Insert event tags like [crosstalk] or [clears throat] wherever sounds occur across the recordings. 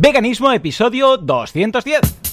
Veganismo, episodio 210.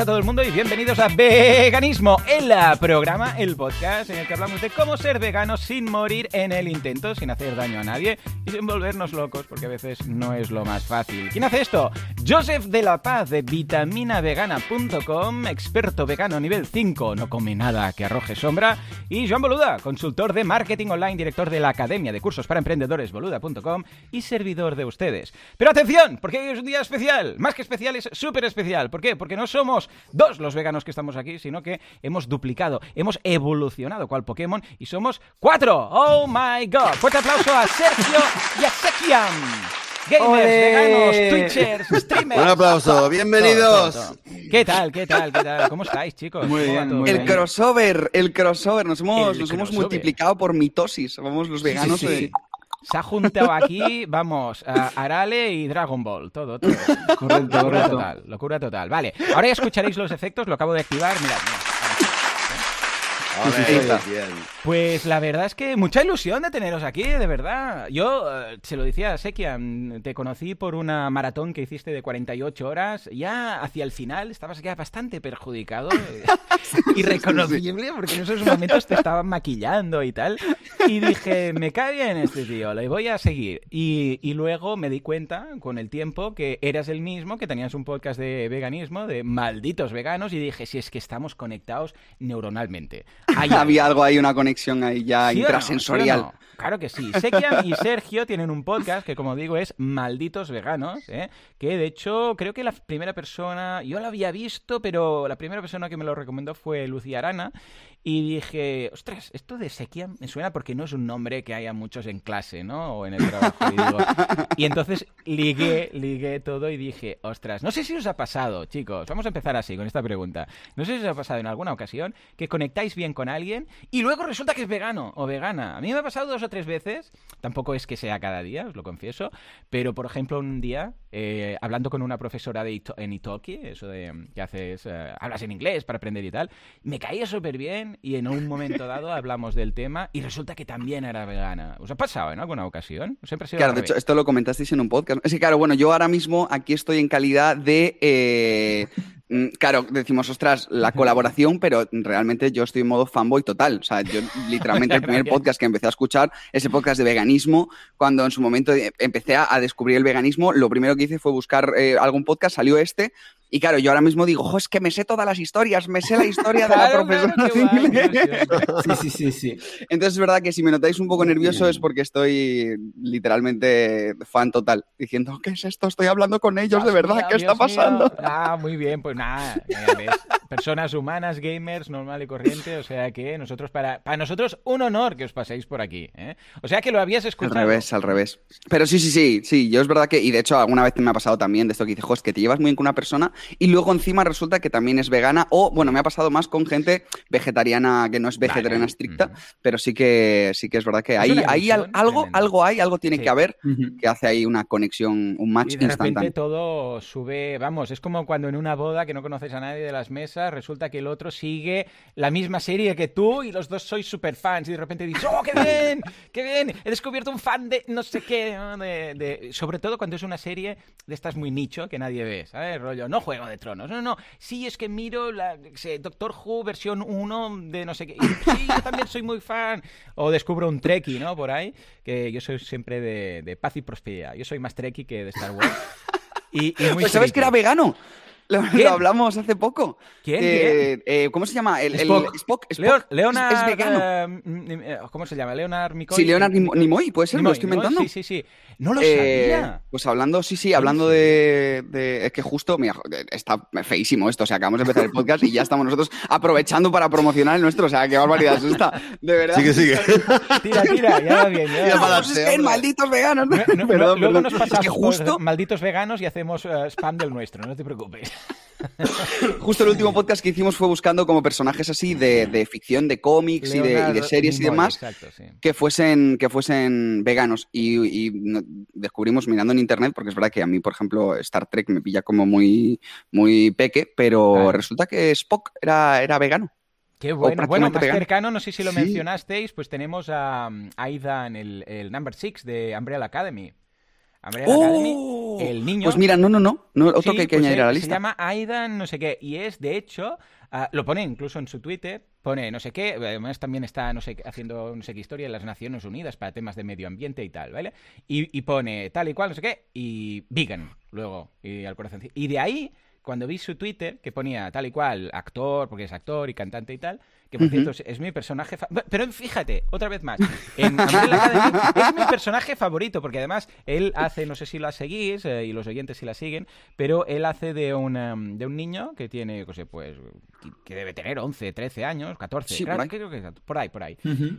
a todo el mundo y bienvenidos a Veganismo, el programa, el podcast en el que hablamos de cómo ser vegano sin morir en el intento, sin hacer daño a nadie y sin volvernos locos, porque a veces no es lo más fácil. ¿Quién hace esto? Joseph de la Paz de vitaminavegana.com, experto vegano nivel 5, no come nada que arroje sombra, y Joan Boluda, consultor de marketing online, director de la Academia de Cursos para Emprendedores Boluda.com y servidor de ustedes. Pero atención, porque hoy es un día especial, más que especial es súper especial. ¿Por qué? Porque no somos dos los veganos que estamos aquí, sino que hemos duplicado, hemos evolucionado cual Pokémon y somos cuatro. ¡Oh my god! Fuerte aplauso a Sergio y a Sekiam. Gamers, veganos, twitchers, streamers. Un aplauso, bienvenidos. ¿Qué tal, qué tal, qué tal? ¿Cómo estáis, chicos? Muy bien, El crossover, el crossover. Nos hemos, nos hemos multiplicado por mitosis. Vamos los veganos. Se ha juntado aquí, vamos, Arale y Dragon Ball, todo, todo. Correcto, locura total, locura total. Vale, ahora ya escucharéis los efectos, lo acabo de activar, mirad, mirad. Pues la verdad es que mucha ilusión de teneros aquí, de verdad. Yo eh, se lo decía a Sekian, te conocí por una maratón que hiciste de 48 horas. Ya hacia el final estabas ya bastante perjudicado, eh, [laughs] irreconocible, porque en esos [laughs] momentos te estaban maquillando y tal. Y dije, me cae bien este tío, le voy a seguir. Y, y luego me di cuenta con el tiempo que eras el mismo, que tenías un podcast de veganismo, de malditos veganos, y dije, si es que estamos conectados neuronalmente. Había algo ahí, una conexión ahí ya intrasensorial. Claro que sí. Sekian y Sergio tienen un podcast que, como digo, es Malditos Veganos, ¿eh? que de hecho creo que la primera persona, yo lo había visto, pero la primera persona que me lo recomendó fue Lucía Arana, y dije, ostras, esto de sequía me suena porque no es un nombre que haya muchos en clase, ¿no? O en el trabajo. [laughs] Y, entonces ligué, ligué todo y dije, ostras, no sé si os ha pasado, chicos, vamos a empezar así con esta pregunta. No sé si os ha pasado en alguna ocasión que conectáis bien con alguien y luego resulta que es vegano o vegana. A mí me ha pasado dos o tres veces, tampoco es que sea cada día, os lo confieso, pero por ejemplo un día, eh, hablando con una profesora de en Italki, eso de que haces, eh, hablas en inglés para aprender y tal, me caía súper bien y en un momento dado [laughs] hablamos del tema y resulta que también era vegana. ¿Os ha pasado en alguna ocasión? Siempre claro, de hecho, esto lo comentasteis en un podcast. Es que, claro, bueno, yo ahora mismo aquí estoy en calidad de... Eh, mm, [laughs] claro, decimos, ostras, la colaboración, pero realmente yo estoy en modo fanboy total. O sea, yo [laughs] literalmente el primer podcast que empecé a escuchar, ese podcast de veganismo, cuando en su momento empecé a, descubrir el veganismo, lo primero que hice fue buscar eh, algún podcast, salió este, y claro, yo ahora mismo digo, es que me sé todas las historias, me sé la historia de la profesora [laughs] Sí, sí, sí, sí. Entonces es verdad que si me notáis un poco nervioso es porque estoy literalmente fan total, diciendo, ¿qué es esto? Estoy hablando con ellos, de verdad, ¿qué está pasando? Ah, muy bien, pues nada. Personas humanas, gamers, normal y corriente, o sea que nosotros, para, para nosotros, un honor que os paséis por aquí. ¿eh? O sea que lo habías escuchado. Al revés, al revés. Pero sí, sí, sí, sí, yo es verdad que, y de hecho alguna vez me ha pasado también de esto que dice, es que te llevas muy bien con una persona y luego encima resulta que también es vegana o, bueno, me ha pasado más con gente vegetariana que no es vegetariana estricta, pero sí que, sí que es verdad que hay, hay algo, algo hay, algo tiene que haber que hace ahí una conexión, un match y de instantáneo. repente todo sube, vamos, es como cuando en una boda que no conoces a nadie de las mesas, resulta que el otro sigue la misma serie que tú y los dos sois super fans y de repente dices, ¡oh, qué bien! ¡Qué bien! He descubierto un fan de no sé qué, de, sobre todo cuando es una serie de estas muy nicho que nadie ve, ¿sabes? Rollo, no Juego de Tronos no, no, sí, es que miro la Doctor Who versión 1 de no sé qué. sí, yo también soy muy fan. O descubro un Trekkie, ¿no? Por ahí, que yo soy siempre de, paz y prosperidad. Yo soy más Trekkie que de Star Wars. [laughs] Y, muy pues ¿Sabes que era vegano? Lo, hablamos hace poco. ¿Quién? Eh, eh, ¿Cómo se llama? El, Spock. Spock, Leonard, es, vegano. Eh, ¿Cómo se llama? Leonard Nimoy. Sí, Leonard Nimoy, puede ser, lo estoy inventando. Sí, sí, sí. No lo sabía. Pues hablando, sí, sí, hablando de, Es que justo, mira, está feísimo esto. O sea, acabamos de empezar el podcast y ya estamos nosotros aprovechando para promocionar el nuestro. O sea, qué barbaridad es esta. De verdad. Sigue, sigue. tira, tira, ya va bien. Ya va bien. malditos veganos. perdón, luego nos pasamos es que justo... malditos veganos y hacemos spam del nuestro, no te preocupes. [laughs] Justo el último podcast que hicimos fue buscando como personajes así de, ficción, de cómics y de, series y demás que, fuesen, que fuesen veganos. Y, descubrimos mirando en internet, porque es verdad que a mí, por ejemplo, Star Trek me pilla como muy, muy peque, pero resulta que Spock era, era vegano. Qué bueno. Bueno, más cercano, no sé si lo mencionasteis, pues tenemos a, Aidan, el, el Number Six de Umbrella Academy. ¡Oh! el niño. Pues mira, no, no, no. otro que hay que pues añadir a la lista. Se llama Aidan, no sé qué. Y es, de hecho, ah, lo pone incluso en su Twitter. Pone no sé qué. Además, también está, no sé, haciendo no sé qué historia en las Naciones Unidas para temas de medio ambiente y tal, ¿vale? Y, y pone tal y cual, no sé qué. Y vegan, luego. Y al corazón. Y de ahí, cuando vi su Twitter, que ponía tal y cual, actor, porque es actor y cantante y tal que por cierto es, mi personaje. Pero fíjate, otra vez más. En es mi personaje favorito, porque además él hace, no sé si la seguís, eh, y los oyentes si la siguen, pero él hace de, una, de un niño que tiene, no sé, pues, que debe tener 11, 13 años, 14, por ahí. creo que por ahí, por ahí.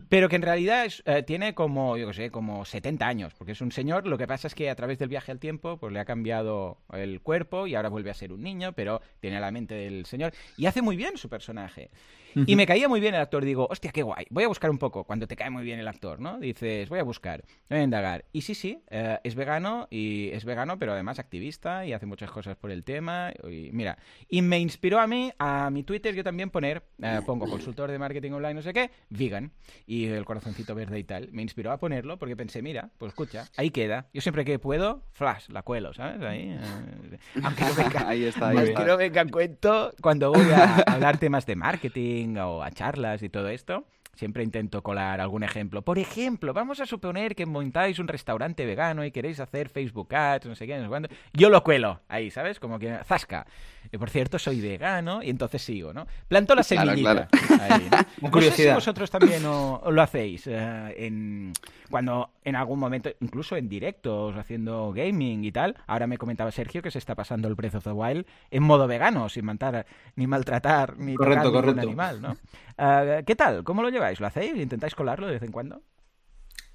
Pero que en realidad eh, tiene como, yo qué sé, como 70 años, porque es un señor. Lo que pasa es que a través del viaje al tiempo, pues le ha cambiado el cuerpo y ahora vuelve a ser un niño, pero tiene la mente del señor. Y hace muy bien su personaje. Y me caía muy bien el actor. Digo, hostia, qué guay. Voy a buscar un poco. Cuando te cae muy bien el actor, ¿no? Dices, voy a buscar, voy a indagar. Y sí, sí, eh, es vegano y es vegano, pero además activista y hace muchas cosas por el tema. Y mira, y me inspiró a mí, a mi Twitter, yo también poner, eh, pongo consultor de marketing online, no sé qué, vegan y el corazoncito verde y tal. Me inspiró a ponerlo porque pensé, mira, pues escucha, ahí queda. Yo siempre que puedo, flash, la cuelo, ¿sabes? Ahí. Eh, aunque no [laughs] venga, ahí está, ahí no venga cuento cuando voy a hablar temas de marketing o a charlas y todo esto, siempre intento colar algún ejemplo. Por ejemplo, vamos a suponer que montáis un restaurante vegano y queréis hacer Facebook Ads, no sé qué, no sé cuándo. Yo lo cuelo ahí, ¿sabes? Como que zasca. Y por cierto, soy vegano y entonces sigo, ¿no? Planto la [laughs] semillita. Ahí, ¿no? [laughs] no sé si vosotros también lo hacéis eh, en, cuando en algún momento, incluso en directos, haciendo gaming y tal. Ahora me comentaba Sergio que se está pasando el Breath of the Wild en modo vegano, sin matar, ni maltratar, ni correcto, tocar ningún animal, ¿no? Eh, ¿Qué tal? ¿Cómo lo lleváis? ¿Lo hacéis? ¿Intentáis colarlo de vez en cuando?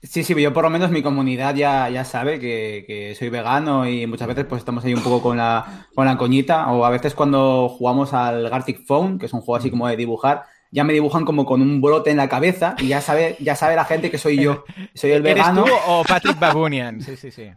Sí, sí, yo por lo menos mi comunidad ya, ya sabe que, soy vegano y muchas veces pues estamos ahí un poco con la, con la coñita o a veces cuando jugamos al Gartic Phone, que es un juego así como de dibujar, ya me dibujan como con un brote en la cabeza y ya sabe, ya sabe la gente que soy yo, soy el [laughs] vegano. ¿Eres tú o Patrick Babunian? [laughs] Sí, sí, sí.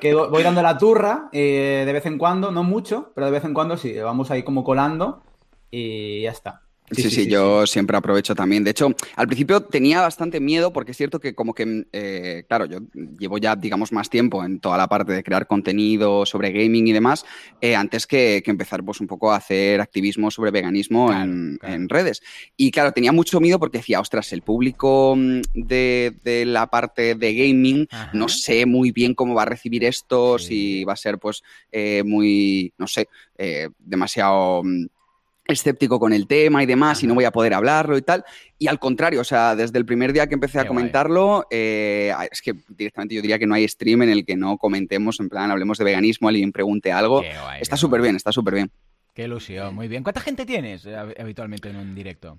Que voy dando la turra eh, de vez en cuando, no mucho, pero de vez en cuando sí, vamos ahí como colando y ya está. Sí, sí, yo siempre aprovecho también. De hecho, al principio tenía bastante miedo porque es cierto que como que, eh, claro, yo llevo ya, digamos, más tiempo en toda la parte de crear contenido sobre gaming y demás, eh, antes que, empezar pues un poco a hacer activismo sobre veganismo en, redes. Y claro, tenía mucho miedo porque decía, ostras, el público mm, de, la parte de gaming no sé muy bien cómo va a recibir esto, si va a ser pues eh, muy, no sé, demasiado mm, escéptico con el tema y demás, y no voy a poder hablarlo y tal. Y al contrario, o sea, desde el primer día que empecé a comentarlo, eh, es que directamente yo diría que no hay stream en el que no comentemos, en plan, hablemos de veganismo, alguien pregunte algo. está súper bien, está súper bien. Qué ilusión, muy bien. ¿Cuánta gente tienes eh, habitualmente en un directo?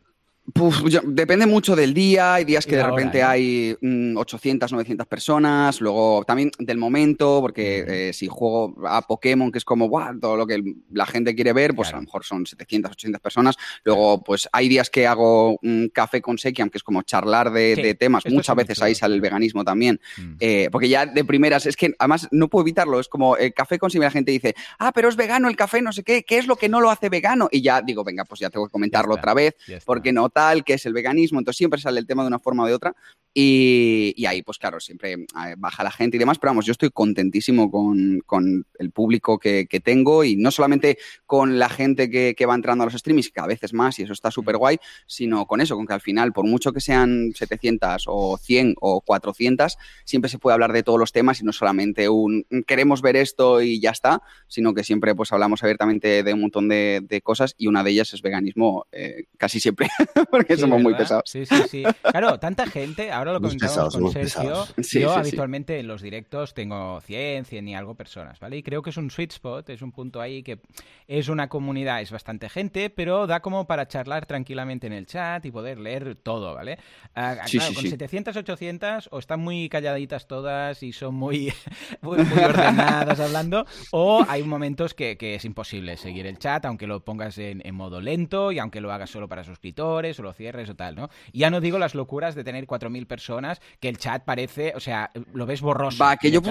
Depende mucho del día, hay días que de repente hay 800, mm, 900 personas, luego también del momento, porque eh, si juego a Pokémon, que es como todo lo que la gente quiere ver, pues a lo mejor son 700, 800 personas. Luego, pues hay días que hago un café con Sekiam, que es como charlar de, temas. Muchas veces ahí sale el veganismo también, mm. eh, porque ya de primeras, es que además no puedo evitarlo, es como el café con Sekiam, la gente dice, ah, pero es vegano el café, no sé qué, ¿qué es lo que no lo hace vegano? Y ya digo, venga, pues ya tengo que comentarlo otra vez, porque no que es el veganismo, entonces siempre sale el tema de una forma o de otra y, ahí pues claro, siempre eh, baja la gente y demás, pero vamos, yo estoy contentísimo con, el público que, tengo y no solamente con la gente que, va entrando a los streamings, que a veces más y eso está súper guay, sino con eso, con que al final, por mucho que sean 700 o 100 o 400, siempre se puede hablar de todos los temas y no solamente un queremos ver esto y ya está, sino que siempre pues hablamos abiertamente de un montón de, cosas y una de ellas es veganismo eh, casi siempre. [laughs] [laughs] porque somos muy pesados. Sí, sí, sí. Claro, tanta gente, ahora lo comentamos con Sergio. Sí, yo sí, habitualmente en los directos tengo 100, 100 y algo personas, ¿vale? Y creo que es un sweet spot, es un punto ahí que es una comunidad, es bastante gente, pero da como para charlar tranquilamente en el chat y poder leer todo, ¿vale? Ah, Sí, claro, con sí. 700, 800 o están muy calladitas todas y son muy, [laughs] muy, muy ordenadas hablando, o hay momentos que, que es imposible seguir el chat, aunque lo pongas en, en modo lento y aunque lo hagas solo para suscriptores o lo cierres o tal, ¿no? Y ya no digo las locuras de tener 4.000 personas, que el chat parece, o sea, lo ves borroso. Va, que yo-.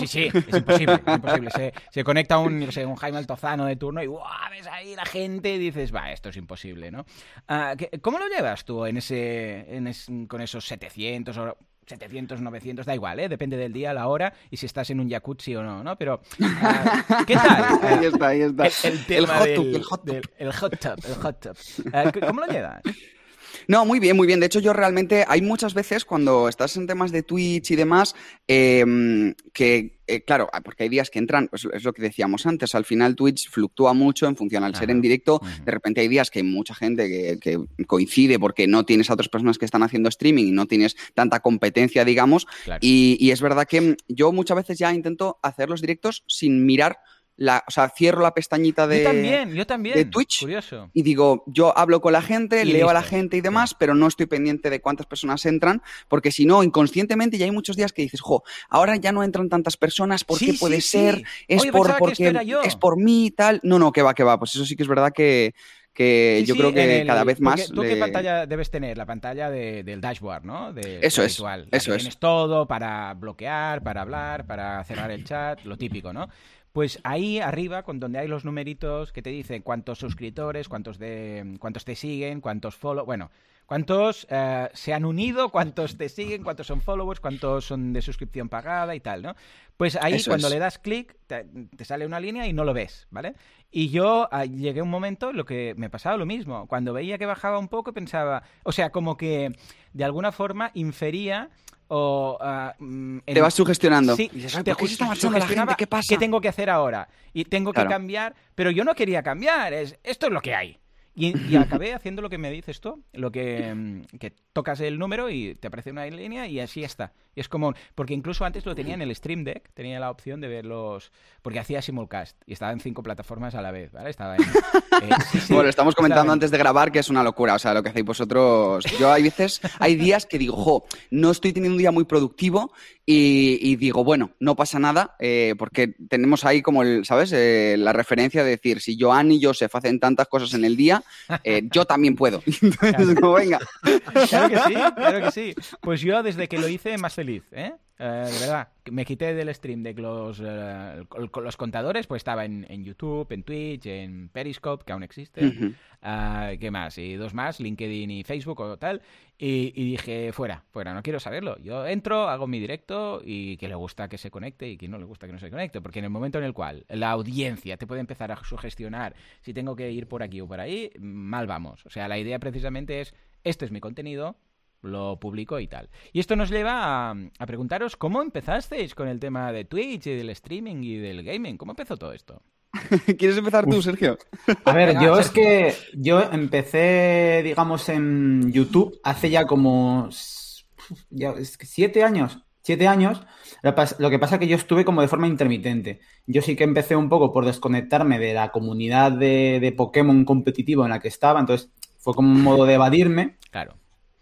Sí, sí, es imposible, es imposible. Se, se conecta un, sé, un Jaime Altozano de turno y ¡guau! ves ahí la gente y dices, va, esto es imposible, ¿no? Ah, ¿qué- ¿Cómo lo llevas tú en ese, en con esos 700 o 700, 900, da igual, ¿eh? Depende del día, la hora y si estás en un jacuzzi o no, ¿no? Pero, [laughs] ah, ¿qué tal? Ah, Ahí está, ahí está. el, el tema hot del, tub, el hot tub. del- el hot tub, el hot tub. Ah, ¿Cómo lo llevas? No, muy bien, muy bien. De hecho, yo realmente hay muchas veces cuando estás en temas de Twitch y demás, eh, que, eh, claro, porque hay días que entran, pues es lo que decíamos antes, al final Twitch fluctúa mucho en función al ser en directo. De repente hay días que hay mucha gente que, que coincide porque no tienes a otras personas que están haciendo streaming y no tienes tanta competencia, digamos. Claro. Y, y es verdad que yo muchas veces ya intento hacer los directos sin mirar la, o sea, cierro la pestañita de, yo también, yo también. de Twitch. Curioso. y digo, yo hablo con la gente, Y leo a la gente y demás, pero no estoy pendiente de cuántas personas entran, porque si no, inconscientemente ya hay muchos días que dices, jo, ahora ya no entran tantas personas, ¿por qué sí, puede sí. ser? Es Oye, por porque es por mí y tal. No, no, que va, que va. Pues eso sí que es verdad que, que Sí, yo sí, creo que el- cada vez más. ¿Tú qué pantalla debes tener? La pantalla de- del dashboard, ¿no? De, Eso es, la eso es. Tienes todo para bloquear, para hablar, para cerrar el chat, lo típico, ¿no? Pues ahí arriba, con donde hay los numeritos que te dicen cuántos suscriptores, cuántos de cuántos te siguen, cuántos follow, bueno, cuántos eh, se han unido, cuántos te siguen, cuántos son followers, cuántos son de suscripción pagada y tal, ¿no? Pues ahí Eso cuando es. le das clic te, te sale una línea y no lo ves, ¿vale? Y yo ah, llegué a un momento en lo que me pasaba lo mismo. Cuando veía que bajaba un poco pensaba, o sea, como que de alguna forma infería o... ah, mm, Te vas sugestionando. Sí, Y dices, "Ay, te ¿por qué se está ju- marchando la sugestionaba gente? ¿Qué pasa? ¿Qué tengo que hacer ahora? Y tengo que Claro. cambiar, pero yo no quería cambiar, es, esto es lo que hay. Y, y [laughs] acabé haciendo lo que me dices tú, lo que, mm, que tocas el número y te aparece una línea y así está. Y es como, porque incluso antes lo tenía en el Stream Deck, tenía la opción de verlos, porque hacía simulcast y estaba en cinco plataformas a la vez, ¿vale? Estaba en... eh, sí, [laughs] sí, Bueno, estamos comentando en- antes de grabar que es una locura, o sea, lo que hacéis vosotros. Yo hay veces, hay días que digo, jo, no estoy teniendo un día muy productivo y, y digo, bueno, no pasa nada, eh, porque tenemos ahí como, el, ¿sabes? Eh, la referencia de decir, si Joan y Joseph hacen tantas cosas en el día, eh, yo también puedo. [laughs] Entonces, como, venga. Claro que sí, claro que sí. Pues yo desde que lo hice más feliz, ¿eh? Eh, de verdad, me quité del stream de los, eh, los contadores, pues estaba en, en YouTube, en Twitch, en Periscope, que aún existe. Ujú. Ah, ¿Qué más? Y dos más, LinkedIn y Facebook o tal. Y, y dije, fuera, fuera, no quiero saberlo. Yo entro, hago mi directo y que le gusta que se conecte y que no le gusta que no se conecte. Porque en el momento en el cual la audiencia te puede empezar a sugestionar si tengo que ir por aquí o por ahí, mal vamos. O sea, la idea precisamente es, este es mi contenido, lo publico y tal. Y esto nos lleva a, a preguntaros cómo empezasteis con el tema de Twitch y del streaming y del gaming. ¿Cómo empezó todo esto? [laughs] ¿Quieres empezar tú, Sergio? A ver, yo es que yo empecé, digamos, en YouTube hace ya como ya, es que siete años. Siete años. Lo que pasa es que yo estuve como de forma intermitente. Yo sí que empecé un poco por desconectarme de la comunidad de, de Pokémon competitivo en la que estaba. Entonces fue como un modo de evadirme. Claro.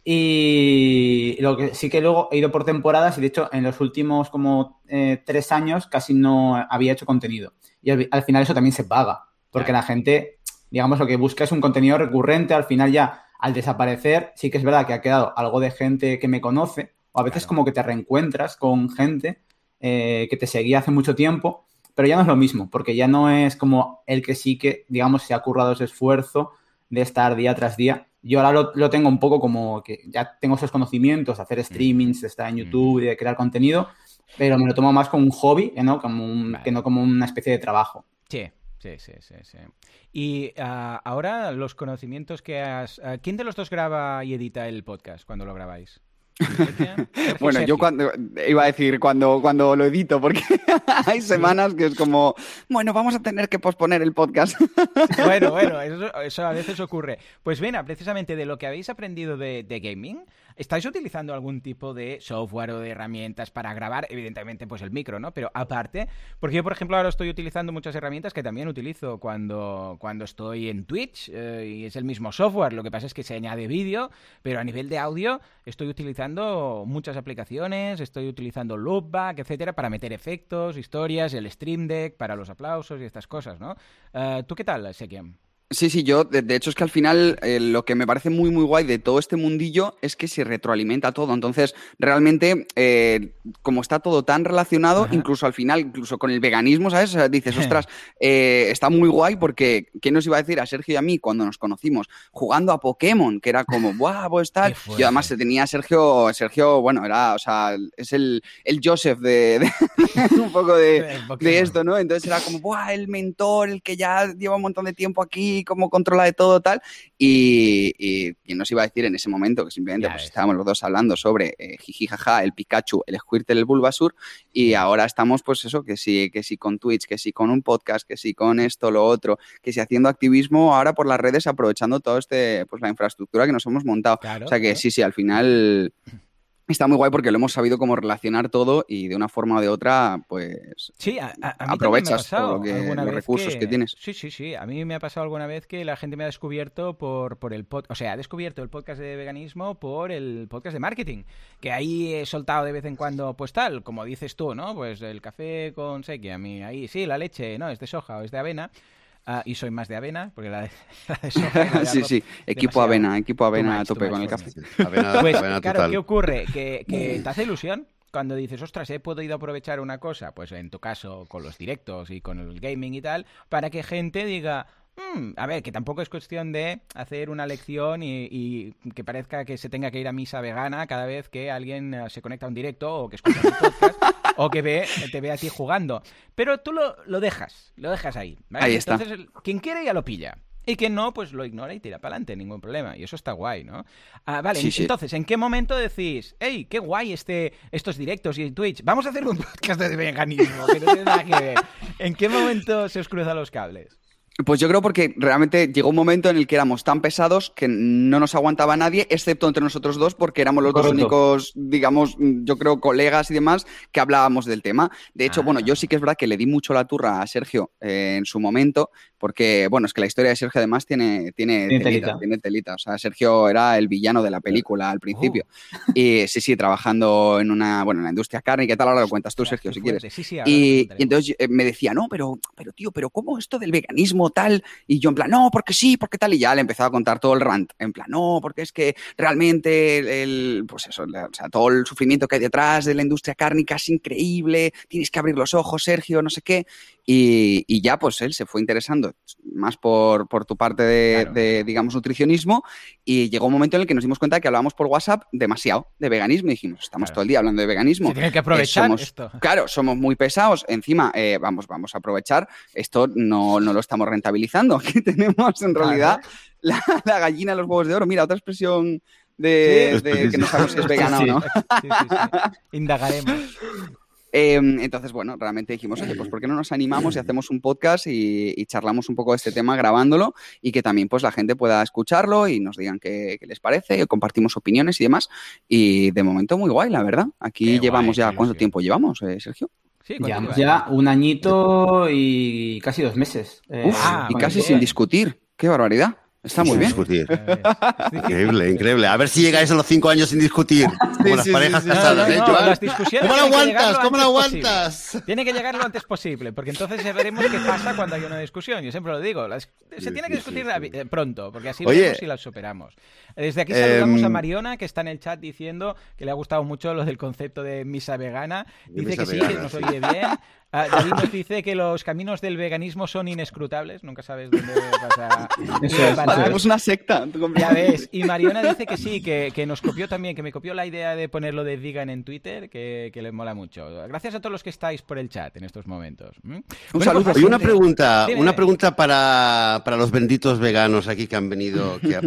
Y lo que sí que luego he ido por temporadas y de hecho en los últimos como eh, tres años casi no había hecho contenido. Y al, al final eso también se paga, porque Claro. la gente, digamos, lo que busca es un contenido recurrente, al final ya al desaparecer sí que es verdad que ha quedado algo de gente que me conoce, o a veces Claro. como que te reencuentras con gente eh, que te seguía hace mucho tiempo, pero ya no es lo mismo, porque ya no es como el que sí que, digamos, se ha currado ese esfuerzo de estar día tras día. Yo ahora lo, lo tengo un poco como que ya tengo esos conocimientos, de hacer streamings, de estar en YouTube y de crear contenido, pero me lo tomo más como un hobby, ¿no? Como un- Vale. que no como una especie de trabajo. Sí, sí, sí, sí. sí. Y ah, ahora los conocimientos que has... ah, ¿Quién de los dos graba y edita el podcast cuando lo grabáis? [laughs] Bueno, Sergio. yo cuando iba a decir cuando, cuando lo edito, porque [laughs] hay semanas que es como, bueno, vamos a tener que posponer el podcast. [laughs] Bueno, bueno, eso, eso a veces ocurre. Pues Vena, precisamente de lo que habéis aprendido de, de gaming, ¿estáis utilizando algún tipo de software o de herramientas para grabar? Evidentemente, pues el micro, ¿no? Pero aparte, porque yo, por ejemplo, ahora estoy utilizando muchas herramientas que también utilizo cuando, cuando estoy en Twitch eh, y es el mismo software. Lo que pasa es que se añade vídeo, pero a nivel de audio estoy utilizando muchas aplicaciones, estoy utilizando Loopback, etcétera, para meter efectos, historias, el Stream Deck para los aplausos y estas cosas, ¿no? Eh, ¿Tú qué tal, Sekiam? Sí, sí, yo, de, hecho es que al final eh, lo que me parece muy, muy guay de todo este mundillo es que se retroalimenta todo. Entonces, realmente, eh, como está todo tan relacionado, incluso al final, incluso con el veganismo, ¿sabes? dices, ostras, eh, está muy guay porque, ¿qué nos iba a decir a Sergio y a mí cuando nos conocimos? Jugando a Pokémon, que era como, ¡guau, pues [laughs] tal! Y además se tenía Sergio, Sergio, bueno, era, o sea, es el, el Joseph de, [laughs] un poco de, de, esto, ¿no? Entonces era como, ¡guau, el mentor, el que ya lleva un montón de tiempo aquí! Cómo controla de todo tal. Y, y, nos iba a decir en ese momento que simplemente pues, estábamos los dos hablando sobre eh, jiji jaja, el Pikachu, el Squirtle, el Bulbasur. Y ahora estamos, pues eso, que sí, que sí con Twitch, que sí con un podcast, que sí con esto, lo otro, que sí haciendo activismo ahora por las redes, aprovechando todo este, pues la infraestructura que nos hemos montado. o sea que sí, sí, al final está muy guay porque lo hemos sabido cómo relacionar todo y de una forma o de otra, pues sí, a, aprovechas los recursos que... tienes. Sí, sí, sí. A mí me ha pasado alguna vez que la gente me ha descubierto por, por el podcast, o sea, ha descubierto el podcast de veganismo por el podcast de marketing, que ahí he soltado de vez en cuando, pues tal, como dices tú, ¿no? Pues el café con sequia, a mí ahí, sí, la leche, no, es de soja o es de avena. Ah, y soy más de avena, porque la de, [laughs] soja. sí, sí, equipo avena, equipo avena a tope con el café. pues, claro, ¿qué ocurre? Que, que te hace ilusión cuando dices, ostras, he podido aprovechar una cosa, pues en tu caso con los directos y con el gaming y tal, para que gente diga, Mm, a ver, que tampoco es cuestión de hacer una lección y, que parezca que se tenga que ir a misa vegana cada vez que alguien eh, se conecta a un directo o que escucha un podcast [laughs] o que ve, te ve a ti jugando. Pero tú lo, dejas, lo dejas ahí. Ahí está. Entonces, quien quiere ya lo pilla. Y quien no, pues lo ignora y tira para adelante, ningún problema. Y eso está guay, ¿no? Ah, vale, entonces, ¿en qué momento decís, hey, qué guay este, estos directos y Twitch? Vamos a hacer un [laughs] podcast de veganismo, que no tiene nada que ver. ¿En qué momento se os cruzan los cables? Pues yo creo porque realmente llegó un momento en el que éramos tan pesados que no nos aguantaba nadie, excepto entre nosotros dos, porque éramos los dos únicos, digamos, yo creo, colegas y demás que hablábamos del tema. De hecho, bueno, yo sí que es verdad que le di mucho la turra a Sergio eh, en su momento, porque, bueno, es que la historia de Sergio además tiene, tiene, telita, tiene telita. O sea, Sergio era el villano de la película al principio. Oh. Y sí, sí, trabajando en una, bueno, en la industria carne, ¿qué tal? Ahora lo cuentas tú, Sergio, si quieres. y, entonces eh, me decía, no, pero, pero tío, pero ¿cómo esto del veganismo tal? Y yo en plan, no, porque sí, porque tal. Y ya le empezaba a contar todo el rant. En plan, no, porque es que realmente el, pues eso, o sea, todo el sufrimiento que hay detrás de la industria cárnica es increíble, tienes que abrir los ojos, Sergio, no sé qué. Y, ya pues él se fue interesando más por, tu parte de, digamos, nutricionismo y llegó un momento en el que nos dimos cuenta de que hablábamos por WhatsApp demasiado de veganismo y dijimos, estamos todo el día hablando de veganismo. Se tiene que aprovechar somos, esto. Claro, somos muy pesados. Encima, eh, vamos, vamos a aprovechar. Esto no, lo estamos rentabilizando. [laughs] Aquí tenemos en realidad la, gallina de los huevos de oro. Mira, otra expresión de, que no sabemos si es vegana o no. Indagaremos. [laughs] Em, entonces, bueno, realmente dijimos, oye, pues ¿por qué no nos animamos y hacemos un podcast y, charlamos un poco de este tema grabándolo y que también pues la gente pueda escucharlo y nos digan qué, les parece, compartimos opiniones y demás. Y de momento muy guay, la verdad. Aquí llevamos ya, ¿cuánto tiempo llevamos, eh, Sergio? Sí, ya un añito y casi dos meses. Eh, y casi sin discutir. ¡Qué barbaridad! Está muy bien. Discutir. [laughs] increíble, increíble. A ver si llegáis a los cinco años sin discutir. Como las parejas casadas. ¿eh, ¿Cómo lo aguantas? ¿Cómo lo aguantas? Tiene que llegar lo antes posible, porque entonces veremos qué pasa cuando hay una discusión. Yo siempre lo digo. se tiene que discutir eh, pronto, porque así veremos si la superamos. Desde aquí saludamos a em, Mariona, que está en el chat diciendo que le ha gustado mucho lo del concepto de misa vegana. Dice que sí, que nos oye bien. [laughs] Ah, David nos dice que los caminos del veganismo son inescrutables, nunca sabes dónde vas a, Tenemos una secta. Ya ves. Y Mariona dice que sí, que, que, nos copió también, que me copió la idea de ponerlo de vegan en Twitter, que, que le mola mucho. Gracias a todos los que estáis por el chat en estos momentos. ¿Mm? Un saludo. y una pregunta, una pregunta para, para, los benditos veganos aquí que han venido, que,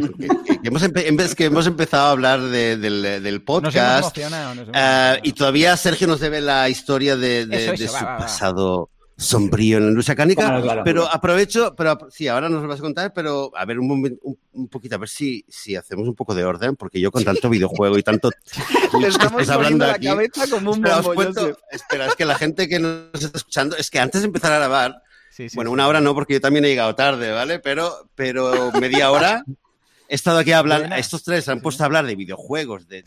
hemos, en vez que hemos empezado a hablar del, del, podcast. Nos hemos uh, y todavía Sergio nos debe la historia de, de, de su pasado sombrío en la industria cárnica, pero aprovecho, pero sí, ahora nos lo vas a contar, pero a ver un, momento, un, poquito, a ver si, si hacemos un poco de orden, porque yo con tanto videojuego y tanto... [laughs] estamos hablando la cabeza como un espera, espera, es que la gente que nos está escuchando, es que antes de empezar a grabar, bueno, una hora no, porque yo también he llegado tarde, ¿vale? Pero, pero media hora [laughs] he estado aquí hablando, estos tres han puesto a hablar de videojuegos, de,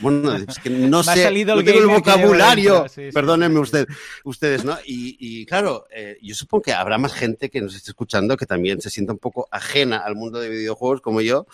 Bueno, [laughs] es que no sé, no tengo el vocabulario. Perdónenme usted, ustedes, ¿no? Y, claro, eh, yo supongo que habrá más gente que nos esté escuchando que también se sienta un poco ajena al mundo de videojuegos como yo.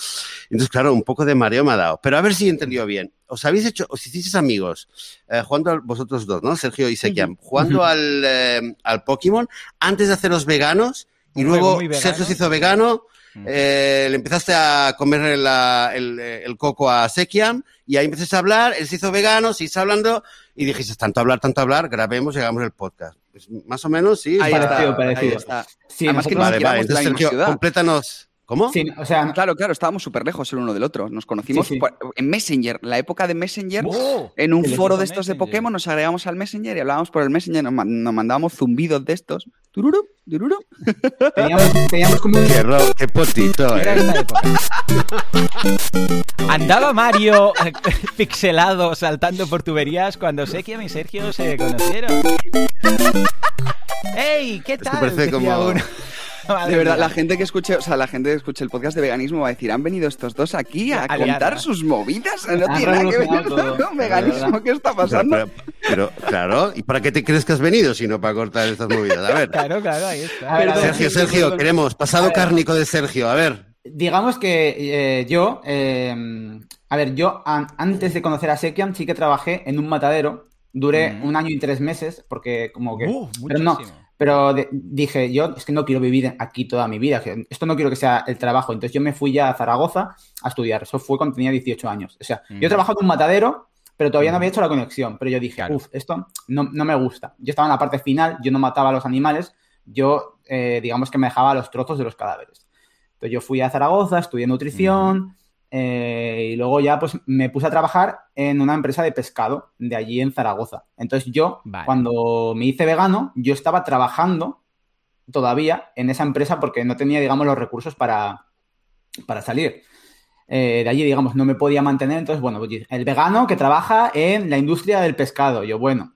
Entonces, claro, un poco de mareo me ha dado. Pero a ver si he entendido bien. ¿Os habéis hecho, os hicisteis amigos, eh, jugando vosotros dos, ¿no? Sergio y Sekiam, jugando al, eh, al Pokémon antes de haceros veganos y luego Sergio se hizo vegano eh, le empezaste a comer el, coco a Sekiam y ahí empezaste a hablar, él se hizo vegano, se hizo hablando y dijiste, tanto hablar, tanto hablar, grabemos y hagamos el podcast. Pues más o menos, sí. Ahí está, parecido. está. Sí, Además que vale, vale, entonces Sergio, complétanos. ¿Cómo? Sí, o sea, claro, claro, estábamos súper lejos el uno del otro. Nos conocimos en Messenger, la época de Messenger, ¡Oh! en un foro de estos de Pokémon, nos agregamos al Messenger y hablábamos por el Messenger, nos, mandábamos zumbidos de estos. Tururu, tururu. [laughs] Teníamos, como. Qué, qué potito, eh. Andaba Mario eh, [laughs] pixelado saltando por tuberías cuando Sekia y Sergio se conocieron. [laughs] ¡Ey! ¿Qué tal? parece como [laughs] de verdad, la gente que escuche, o sea, la gente que escuche el podcast de veganismo va a decir, han venido estos dos aquí a, contar sus movidas. [laughs] No tiene nada que ver con veganismo. ¿Qué está pasando? Pero, claro, ¿y para qué te crees que has venido si no para cortar estas movidas? A ver. [laughs] Claro, claro, ahí está. Sergio, Sergio, queremos pasado cárnico de Sergio, a ver. Digamos que eh, yo, eh, a ver, yo antes de conocer a Sekiam sí que trabajé en un matadero. Duré mm. un año y tres meses porque como que... Uh, pero no, pero dije, yo es que no quiero vivir aquí toda mi vida, esto no quiero que sea el trabajo. Entonces yo me fui ya a Zaragoza a estudiar. Eso fue cuando tenía 18 años. O sea, yo he trabajado en un matadero, pero todavía no había hecho la conexión. Pero yo dije, uff, esto no, me gusta. Yo estaba en la parte final, yo no mataba a los animales, yo, eh, digamos que me dejaba los trozos de los cadáveres. Entonces yo fui a Zaragoza, estudié nutrición, eh, y luego ya pues me puse a trabajar en una empresa de pescado de allí en Zaragoza. Entonces yo, cuando me hice vegano, yo estaba trabajando todavía en esa empresa porque no tenía, digamos, los recursos para, para salir. Eh, de allí, digamos, no me podía mantener. Entonces, bueno, el vegano que trabaja en la industria del pescado. Yo, bueno.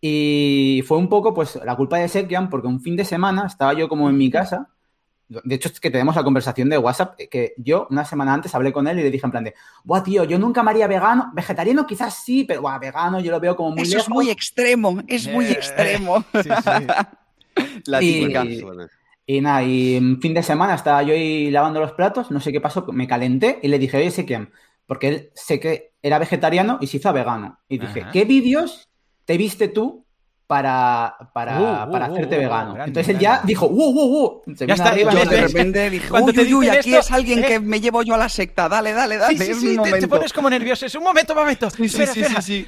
Y fue un poco, pues, la culpa de Sekian porque un fin de semana estaba yo como en mi casa de hecho, es que tenemos la conversación de WhatsApp eh, que yo una semana antes hablé con él y le dije en plan de, buah, tío, yo nunca me haría vegano, vegetariano quizás sí, pero buah, vegano yo lo veo como muy Eso es muy extremo, es muy eh, extremo. [laughs] Sí, sí. la. Y, y, nada, y un fin de semana estaba yo ahí lavando los platos, no sé qué pasó, me calenté y le dije, oye, sé quién, porque él sé que era vegetariano y se hizo vegano. Y dije, ¿qué vídeos te viste tú para, para, uh, uh, para hacerte uh, vegano. Entonces él ya dijo, ¡uh, uh, uh! Se ya está, arriba, de repente dijo, uy, uy, uy, aquí es alguien que me llevo yo a la secta, dale, dale, dale. Sí, sí, sí, te, pones como nervioso, es un momento, un momento. Sí, espera, sí, espera. sí,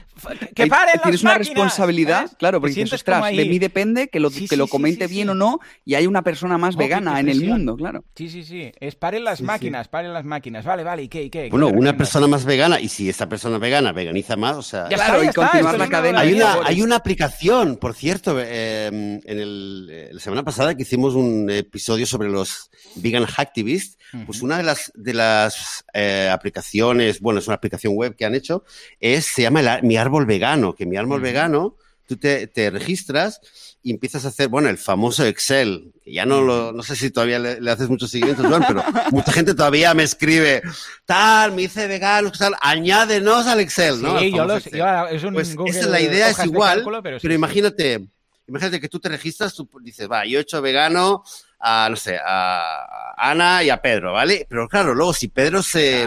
Que paren las Tienes una responsabilidad, claro, porque dices, ostras, de mí depende que lo, que lo comente bien o no y hay una persona más vegana en el mundo, claro. Sí, sí, sí, es paren las máquinas, paren las máquinas, vale, vale, ¿y qué, y qué? Bueno, una persona más vegana, y si esta persona vegana veganiza más, o sea... Claro, y continuar la cadena. Hay una aplicación, por cierto, Em, en el, eh, la semana pasada que hicimos un episodio sobre los vegan hacktivists, pues una de las, de las eh, aplicaciones, bueno, es una aplicación web que han hecho, es, se llama Mi Árbol Vegano, que Mi Árbol Vegano, tú te, te, registras y empiezas a hacer, bueno, el famoso Excel, que ya no lo, no sé si todavía le, haces muchos seguimientos, pero mucha gente todavía me escribe, tal, me hice vegano, tal, añádenos al Excel, ¿no? Sí, yo lo sé. Es un pues esa es la idea, es igual, pero, imagínate, imagínate que tú te registras, tú dices, va, yo he hecho vegano a, no sé, a Ana y a Pedro, ¿vale? Pero claro, luego si Pedro se,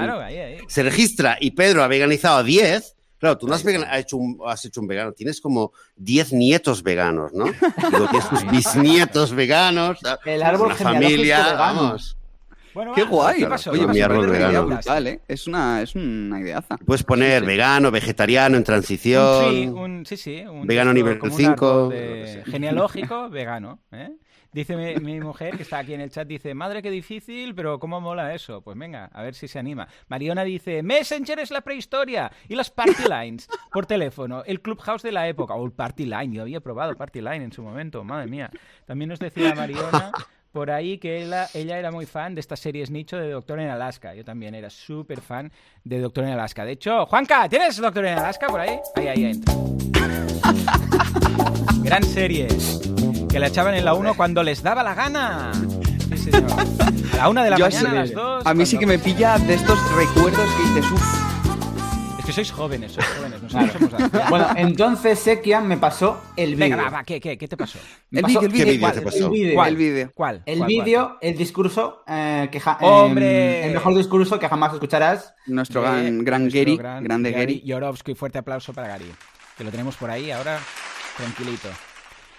se registra y Pedro ha veganizado a 10, Claro, tú no has, hecho un, has hecho un vegano, tienes como 10 nietos veganos, ¿no? Luego tienes tus [laughs] bisnietos veganos, el árbol una familia, vamos. Bueno, Qué guay. ¿Qué pasó? Oye, mi árbol vegano. Brutal, ¿eh? Es una, es una ideaza. Puedes poner vegano, vegetariano, en transición. Sí, un, sí, sí. vegano nivel 5. Genealógico, vegano. ¿eh? Dice mi, mujer, que está aquí en el chat, dice, madre, qué difícil, pero ¿cómo mola eso? Pues venga, a ver si se anima. Mariona dice, Messenger es la prehistoria y las party lines por teléfono, el clubhouse de la época, o el party line, yo había probado party line en su momento, madre mía. También nos decía Mariona por ahí que ella, era muy fan de estas series nicho de Doctor en Alaska. Yo también era súper fan de Doctor en Alaska. De hecho, Juanca, ¿tienes Doctor en Alaska por ahí? Ahí, ahí, entra. Gran serie. Que la echaban en la 1 cuando les daba la gana. Sí, señor. A la 1 de la mañana, a las 2. A mí sí que me pilla de estos recuerdos que dices, uff que sois jóvenes, sois jóvenes, nosotros somos Bueno, entonces Sekian me pasó el vídeo. Venga, va, ¿qué, qué, qué te pasó? El vídeo, el vídeo. te pasó? ¿Cuál? El vídeo. ¿Cuál? El vídeo, el discurso eh, que ¡Hombre! el mejor discurso que jamás escucharás. Nuestro gran, gran Gary, grande Gary. Yorovsky, fuerte aplauso para Gary. Que lo tenemos por ahí ahora, tranquilito.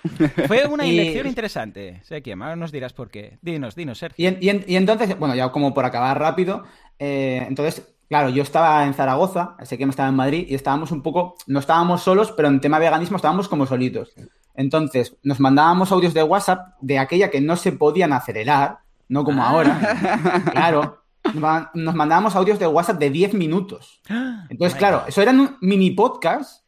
[laughs] Fue una elección interesante, Sekian, ahora nos dirás por qué. Dinos, dinos, Sergio. Y, y, entonces, bueno, ya como por acabar rápido, eh, entonces Claro, yo estaba en Zaragoza, sé que me estaba en Madrid y estábamos un poco, no estábamos solos, pero en tema veganismo estábamos como solitos. Entonces, nos mandábamos audios de WhatsApp de aquella que no se podían acelerar, no como ah. ahora. [laughs] Claro, nos mandábamos audios de WhatsApp de 10 minutos. [gasps] Entonces, claro, eso eran un mini podcast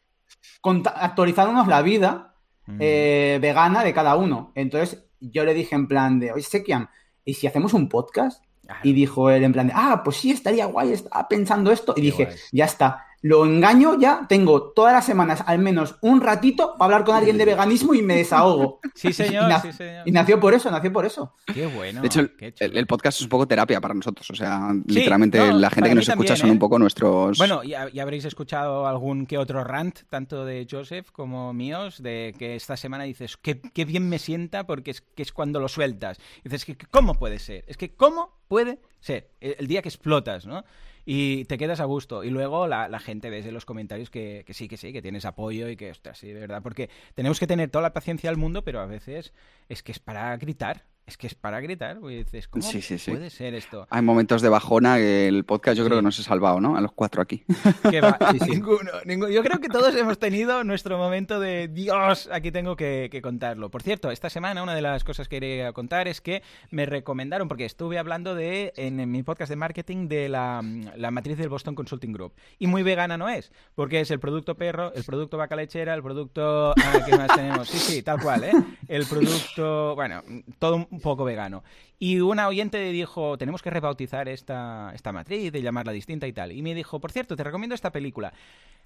actualizándonos la vida mm. eh, vegana de cada uno. Entonces, yo le dije en plan de, oye, Sekian, ¿y si hacemos un podcast? Y dijo él en plan, de, ah, pues sí, estaría guay, estaba pensando esto. Y dije, ya está, lo engaño ya, tengo todas las semanas al menos un ratito para hablar con alguien de veganismo y me desahogo. [laughs] Sí, señor, y, sí, señor. Y nació por eso, nació por eso. Qué bueno. De hecho, el, podcast es un poco terapia para nosotros. O sea, literalmente la gente que nos escucha son un ¿eh? poco nuestros. Bueno, ya, habréis escuchado algún que otro rant, tanto de Joseph como míos, de que esta semana dices, qué, qué bien me sienta porque es, que es cuando lo sueltas. dices, que ¿cómo puede ser? Es que, ¿cómo puede ser? el día que explotas, ¿no? Y te quedas a gusto. Y luego la, gente ves en los comentarios que, que, sí, que sí, que tienes apoyo y que, ostras, sí, de verdad, porque tenemos que tener toda la paciencia del mundo, pero a veces es que es para gritar. Es que es para gritar, y dices, ¿cómo puede ser esto? Hay momentos de bajona que el podcast yo creo que no se ha salvado, ¿no? A los cuatro aquí. [laughs] ninguno, ninguno, Yo creo que todos hemos tenido nuestro momento de Dios, aquí tengo que, contarlo. Por cierto, esta semana una de las cosas que quería contar es que me recomendaron, porque estuve hablando de en, mi podcast de marketing de la, matriz del Boston Consulting Group. Y muy vegana no es, porque es el producto perro, el producto vaca lechera, el producto... Ah, ¿Qué más tenemos? Sí, sí, tal cual, ¿eh? El producto... Bueno, todo un poco vegano. Y una oyente dijo, tenemos que rebautizar esta, esta matriz, de llamarla distinta y tal. Y me dijo, por cierto, te recomiendo esta película.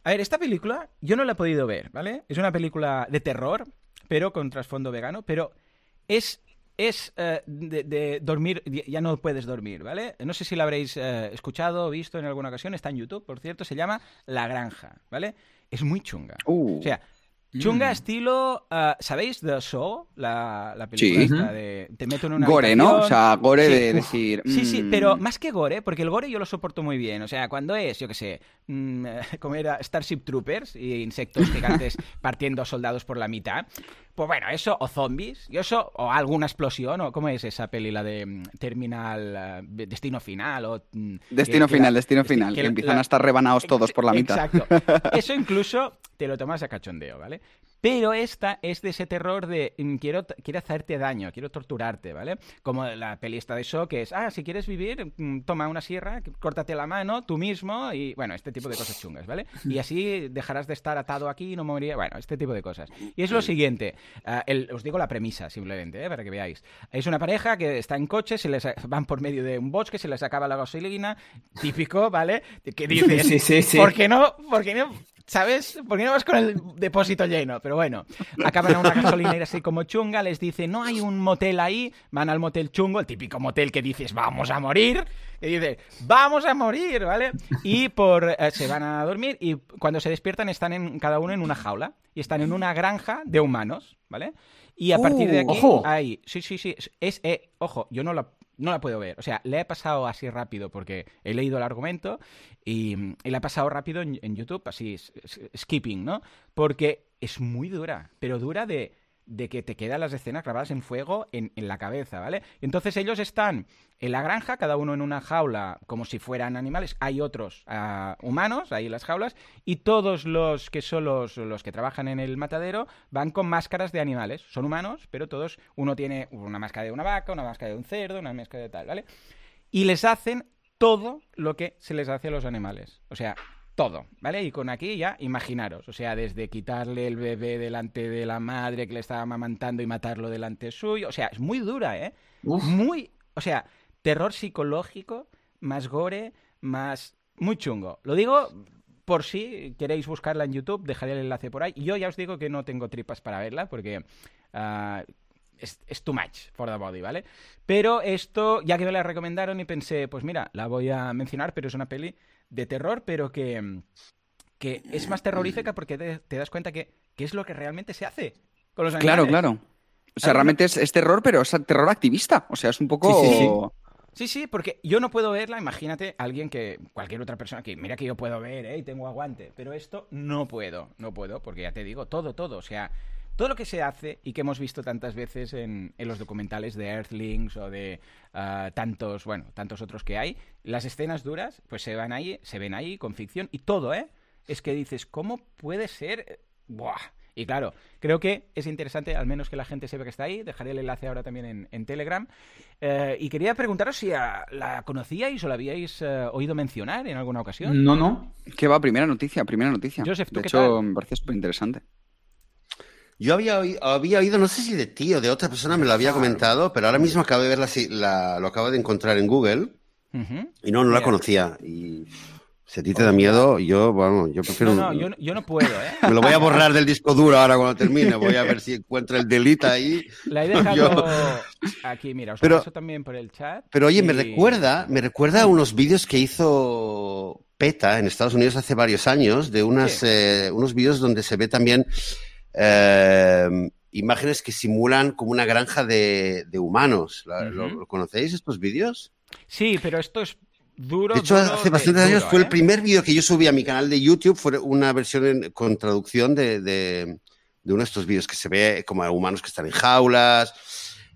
A ver, esta película yo no la he podido ver, ¿vale? Es una película de terror, pero con trasfondo vegano, pero es es eh, de, dormir, ya no puedes dormir, ¿vale? No sé si la habréis eh, escuchado o visto en alguna ocasión, está en YouTube, por cierto, se llama La Granja, ¿vale? Es muy chunga. Uh. O sea, Chunga mm. estilo, uh, ¿sabéis The Show? La, la película sí. de te meto en una Gore, ¿no? O sea, gore de decir... Sí, sí, pero mm. más que gore, porque el gore yo lo soporto muy bien. O sea, cuando es, yo qué sé, [laughs] mmm, como era Starship Troopers y insectos gigantes [laughs] partiendo soldados por la mitad, pues bueno, eso, o zombies, y eso, o alguna explosión, o ¿cómo es esa peli, la de mm, Terminal, uh, Destino Final, o... Destino Final, Destino Final, que, empiezan a estar rebanados todos por la mitad. Exacto. [laughs] Eso incluso te lo tomas a cachondeo, ¿vale? Pero esta es de ese terror de mm, quiero, quiero hacerte daño, quiero torturarte, ¿vale? Como la peli esta de show que es, ah, si quieres vivir, mm, toma una sierra, córtate la mano tú mismo y, bueno, este tipo de cosas chungas, ¿vale? Y así dejarás de estar atado aquí y no moriría, bueno, este tipo de cosas. Y es lo siguiente, ah, os digo la premisa simplemente, ¿eh? para que veáis. Es una pareja que está en coche, se les van por medio de un bosque, se les acaba la gasolina, típico, ¿vale? Que dices, sí, sí, sí. ¿por qué no? ¿Por qué no? ¿Sabes? ¿Por qué no vas con el depósito lleno? Pero bueno, acaban a una gasolinera así como chunga, les dice, no hay un motel ahí, van al motel chungo, el típico motel que dices, vamos a morir, y dice, vamos a morir, ¿vale? Y por eh, se van a dormir y cuando se despiertan están en, cada uno en una jaula y están en una granja de humanos, ¿vale? Y a partir de uh, aquí hay, sí, sí, sí, es, eh, ojo, yo no la no la puedo ver. O sea, le he pasado así rápido porque he leído el argumento y, y la he pasado rápido en, YouTube, así, skipping, ¿no? Porque es muy dura, pero dura de, de que te quedan las escenas grabadas en fuego en, la cabeza, ¿vale? Entonces ellos están en la granja, cada uno en una jaula, como si fueran animales. Hay otros ah, humanos ahí en las jaulas, y todos los que son los, los que trabajan en el matadero van con máscaras de animales. Son humanos, pero todos, uno tiene una máscara de una vaca, una máscara de un cerdo, una máscara de tal, ¿vale? Y les hacen todo lo que se les hace a los animales. O sea, todo, ¿vale? Y con aquí ya, imaginaros, o sea, desde quitarle el bebé delante de la madre que le estaba amamantando y matarlo delante suyo, o sea, es muy dura, ¿eh? Muy, o sea, terror psicológico, más gore, más... Muy chungo. Lo digo por si queréis buscarla en YouTube, dejaré el enlace por ahí. Yo ya os digo que no tengo tripas para verla porque uh, es, too much for the body, ¿vale? Pero esto, ya que me la recomendaron y pensé, pues mira, la voy a mencionar, pero es una peli de terror, pero que, que es más terrorífica porque te, das cuenta que, es lo que realmente se hace con los animales. Claro, claro. O sea, realmente es, terror, pero es terror activista. O sea, es un poco... Sí, sí, sí. Sí, porque yo no puedo verla, imagínate alguien que, cualquier otra persona que, mira que yo puedo ver, ¿eh? tengo aguante, pero esto no puedo, no puedo, porque ya te digo, todo, todo, o sea, todo lo que se hace y que hemos visto tantas veces en, los documentales de Earthlings o de ah, tantos, bueno, tantos otros que hay, las escenas duras, pues se van ahí, se ven ahí con ficción y todo, ¿eh? Es que dices, ¿cómo puede ser? Buah. Y claro, creo que es interesante, al menos que la gente sepa que está ahí. Dejaré el enlace ahora también en, Telegram. Eh, y quería preguntaros si la conocíais o la habíais eh, oído mencionar en alguna ocasión. No, no. ¿Qué va? Primera noticia, primera noticia. Joseph, ¿tú de hecho, me parece súper interesante. Yo había, había oído, no sé si de ti o de otra persona me lo había comentado, pero ahora mismo acabo de verla, la, lo acabo de encontrar en Google y no, no la conocía. Y si a ti te da miedo, yo, bueno, yo prefiero... No, no, yo, no puedo, ¿eh? [laughs] Me lo voy a borrar del disco duro ahora cuando termine, voy a ver si encuentro el delita ahí. La he dejado aquí, mira, os pero, paso también por el chat. Pero oye, me recuerda, me recuerda a unos vídeos que hizo PETA en Estados Unidos hace varios años, de unas, eh, unos vídeos donde se ve también Em, imágenes que simulan como una granja de, humanos. ¿Lo, conocéis estos vídeos? Sí, pero esto es duro. De hecho, hace bastantes años fue el ¿eh? primer vídeo que yo subí a mi canal de YouTube, fue una versión con traducción de, de, uno de estos vídeos que se ve como humanos que están en jaulas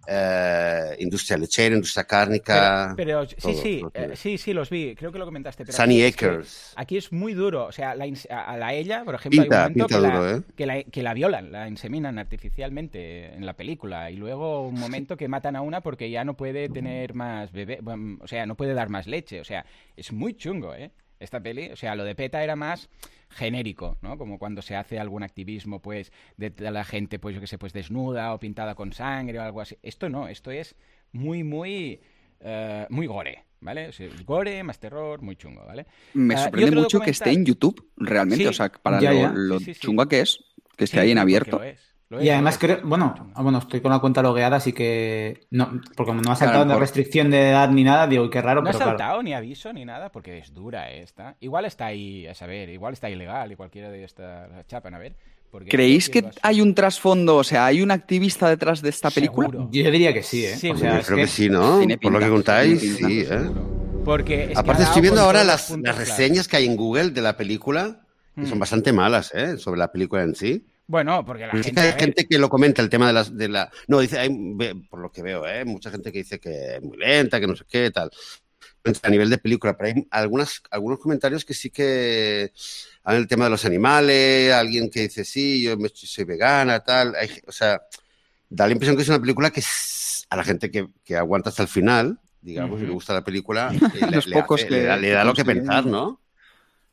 eh, industria lechera, industria cárnica. Pero, sí, sí, eh, sí, sí, los vi. Creo que lo comentaste. Pero Sunny Acres. aquí es muy duro. O sea, la, a la ella, por ejemplo, hay un momento que, la, ¿eh? que, la, que, la, violan, la inseminan artificialmente en la película. Y luego un momento que matan a una porque ya no puede tener más bebé. o sea, no puede dar más leche. O sea, es muy chungo, ¿eh? Esta peli. O sea, lo de PETA era más genérico, ¿no? Como cuando se hace algún activismo, pues, de, la gente, pues, yo que sé, pues desnuda o pintada con sangre o algo así. Esto no, esto es muy, muy, eh, muy gore, ¿vale? gore, más terror, muy chungo, ¿vale? Me ah, sorprende mucho que esté en YouTube, realmente, o sea, para lo, chungo que es, que esté ahí en abierto. Y además creo, bueno, ah, bueno, estoy con la cuenta logueada, así que no, porque no ha saltado de restricción de edad ni nada, digo, qué raro. No ha saltado ni aviso ni nada, porque es dura esta. Igual está ahí, a saber, igual está ilegal y cualquiera de estas chapan, a ver. ¿Creéis que hay un trasfondo, o sea, hay un activista detrás de esta película? Yo diría que sí, ¿eh? o sea, creo que... sí, ¿no? Por lo que contáis, sí, ¿eh? Porque Aparte estoy viendo ahora las, reseñas que hay en Google de la película, que son mm. bastante malas, ¿eh? Sobre la película en sí. Bueno, porque la gente. Hay gente que lo comenta el tema de, las, de la. No, dice, hay, por lo que veo, ¿eh? mucha gente que dice que es muy lenta, que no sé qué, tal. A nivel de película, pero hay algunas, algunos comentarios que sí que hablan el tema de los animales, alguien que dice, sí, yo soy vegana, tal. o sea, da la impresión que es una película que a la gente que, que aguanta hasta el final, digamos, y le gusta la película, [laughs] le, le da lo que pensar, ¿no?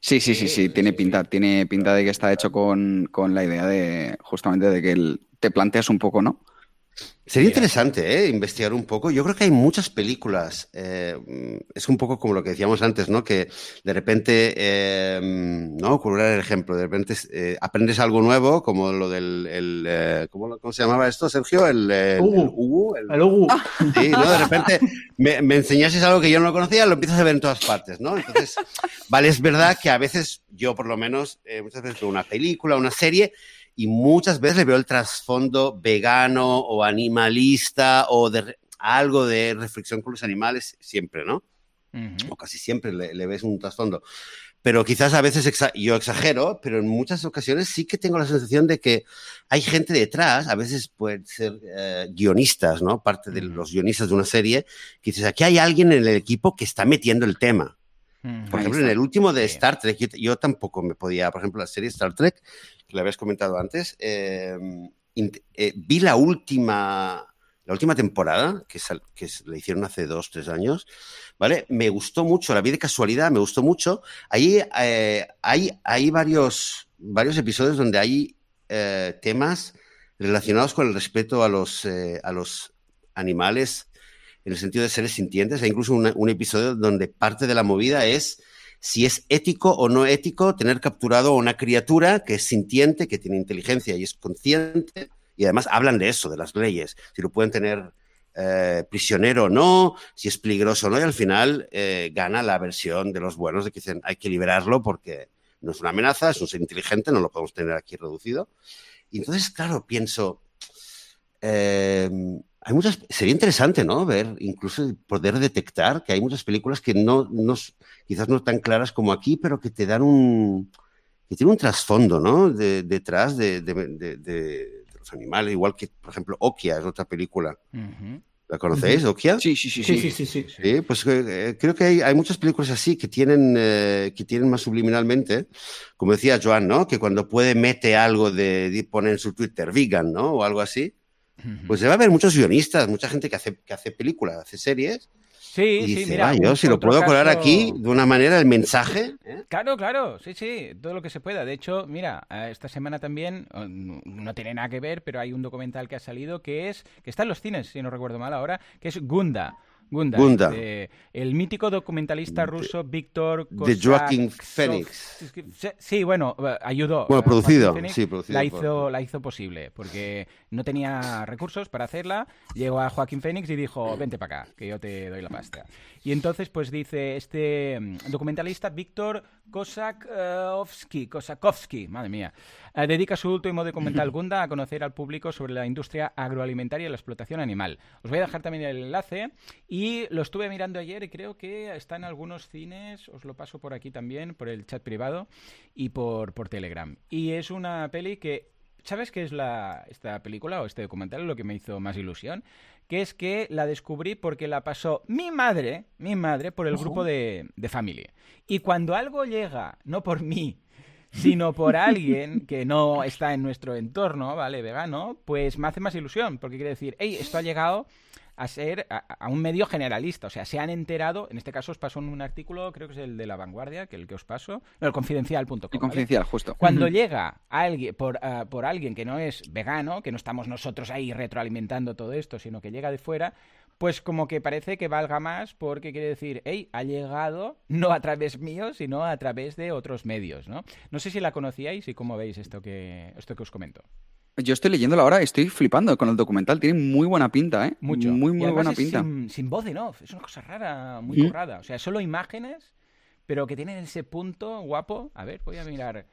Sí, sí, sí, sí, tiene pinta, tiene pinta de que está hecho con, con la idea de justamente de que te planteas un poco, ¿no? Sería interesante ¿eh? investigar un poco. Yo creo que hay muchas películas. Eh, es un poco como lo que decíamos antes, ¿no? Que de repente, eh, ¿no? Curar el ejemplo. De repente eh, aprendes algo nuevo, como lo del. El, eh, ¿cómo, ¿cómo, se llamaba esto, Sergio? El, el, Ugu. El, el, Sí, ¿no? De repente me, me enseñases algo que yo no conocía, lo empiezas a ver en todas partes, ¿no? Entonces, vale, es verdad que a veces, yo por lo menos, muchas veces veo una película, una serie y muchas veces le veo el trasfondo vegano o animalista o de algo de reflexión con los animales, siempre, ¿no? O casi siempre le, ves un trasfondo. pero quizás a veces yo exagero, pero en muchas ocasiones sí que tengo la sensación de que hay gente detrás, a veces pueden ser eh, guionistas, ¿no? Parte de los guionistas de una serie, que dices, aquí hay alguien en el equipo que está metiendo el tema. Por ejemplo, en el último de Star Trek, yo, tampoco me podía, por ejemplo, la serie Star Trek, que lo habías comentado antes, em, eh, vi la última, la última temporada, que, que la hicieron hace dos, tres años, ¿vale? Me gustó mucho, la vi de casualidad, me gustó mucho. Ahí eh, hay, hay varios, varios episodios donde hay eh, temas relacionados con el respeto a los, a los animales en el sentido de seres sintientes. Hay incluso un episodio donde parte de la movida es si es ético o no ético tener capturado a una criatura que es sintiente, que tiene inteligencia y es consciente. Y además hablan de eso, de las leyes, si lo pueden tener eh, prisionero o no, si es peligroso o no, y al final eh, gana la versión de los buenos de que dicen hay que liberarlo porque no es una amenaza, es un ser inteligente, no lo podemos tener aquí reducido. Y entonces, claro, pienso, eh, hay muchas, sería interesante, ¿no? Ver, incluso poder detectar que hay muchas películas que no, no, quizás no tan claras como aquí, pero que te dan un, que tiene un trasfondo, ¿no? detrás de, los animales, igual que, por ejemplo, Okia es otra película. ¿La conocéis, Okia? Sí, sí, sí, sí, sí, sí, pues eh, eh, creo que hay, hay, muchas películas así que tienen, eh, que tienen más subliminalmente, como decía Joan, ¿no? Que cuando puede mete algo de, de poner en su Twitter vegan, ¿no? O algo así pues debe haber muchos guionistas, mucha gente que hace, que hace películas, hace series. Sí, sí, mira. yo si lo puedo colar aquí de una manera, el mensaje. ¿eh? Claro, claro, sí, sí, todo lo que se pueda. De hecho, mira, esta semana también, no tiene nada que ver, pero hay un documental que ha salido que es, que está en los cines, si no recuerdo mal ahora, que es Gunda Gunda. El mítico documentalista ruso Víctor De Joaquín Phoenix. Sí, bueno, ayudó. Bueno, producido, sí, producido. La hizo, la hizo posible, porque no tenía recursos para hacerla. Llegó a Joaquín Phoenix y dijo, vente para acá, que yo te doy la pasta. Y entonces, pues dice este mm, documentalista Víctor Kosakovsky, Kosakovsky, madre mía, eh, dedica su último documental [laughs] Gunda a conocer al público sobre la industria agroalimentaria y la explotación animal. Os voy a dejar también el enlace y lo estuve mirando ayer y creo que está en algunos cines, os lo paso por aquí también, por el chat privado y por, por Telegram. Y es una peli que ¿Sabes qué es la, esta película o este documental? Lo que me hizo más ilusión que es que la descubrí porque la pasó mi madre, mi madre, por el grupo de, de Family. Y cuando algo llega, no por mí, sino por alguien [laughs] que no está en nuestro entorno, ¿vale? Vegano, pues me hace más ilusión, porque quiere decir, hey, esto ha llegado a ser a, un medio generalista. O sea, se han enterado, en este caso os pasó en un artículo, creo que es el de La Vanguardia, que el que os paso, no, el confidencial.com. El confidencial, justo. Cuando llega alguien, por, ah, por alguien que no es vegano, que no estamos nosotros ahí retroalimentando todo esto, sino que llega de fuera, pues como que parece que valga más porque quiere decir, hey, ha llegado no a través mío, sino a través de otros medios, ¿no? No sé si la conocíais y cómo veis esto que, esto que os comento. Yo estoy leyéndola ahora, estoy flipando con el documental. Tiene muy buena pinta, ¿eh? Mucho. Muy, muy buena pinta. Sin, sin, voz en off. Es una cosa rara, muy mm. currada. O sea, solo imágenes, pero que tienen ese punto guapo. A ver, voy a mirar.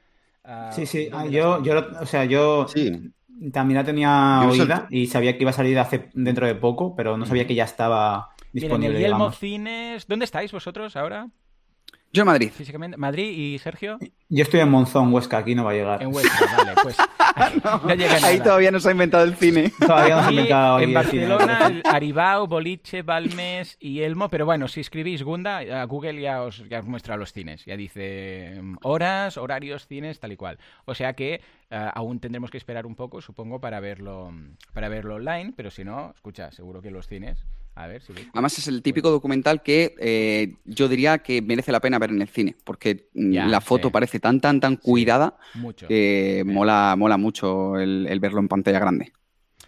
Ah, sí, sí. Ah, yo, yo, o sea, yo también la tenía oída y sabía que iba a salir hace, dentro de poco, pero no sabía que ya estaba disponible. Miren, el Yelmo Cines. ¿Dónde estáis vosotros ahora? Yo en Madrid. Físicamente. ¿Madrid y Sergio? Yo estoy en Monzón, Huesca, aquí no va a llegar. En Huesca, vale, pues. [laughs] Ahí todavía no se ha inventado el cine. [laughs] Todavía no se ha inventado En Barcelona, Aribao, Boliche, Balmes y Elmo, pero bueno, si escribís Gunda, a Google ya os, ya os muestra los cines. Ya dice mm, horas, horarios, cines, tal y cual. O sea que eh, aún tendremos que esperar un poco, supongo, para verlo, para verlo online, pero si no, escucha, seguro que los cines Además es el típico documental que eh, yo diría que merece la pena ver en el cine, porque mm, la foto parece tan, tan, tan cuidada que mola, mola mucho el, verlo en pantalla grande.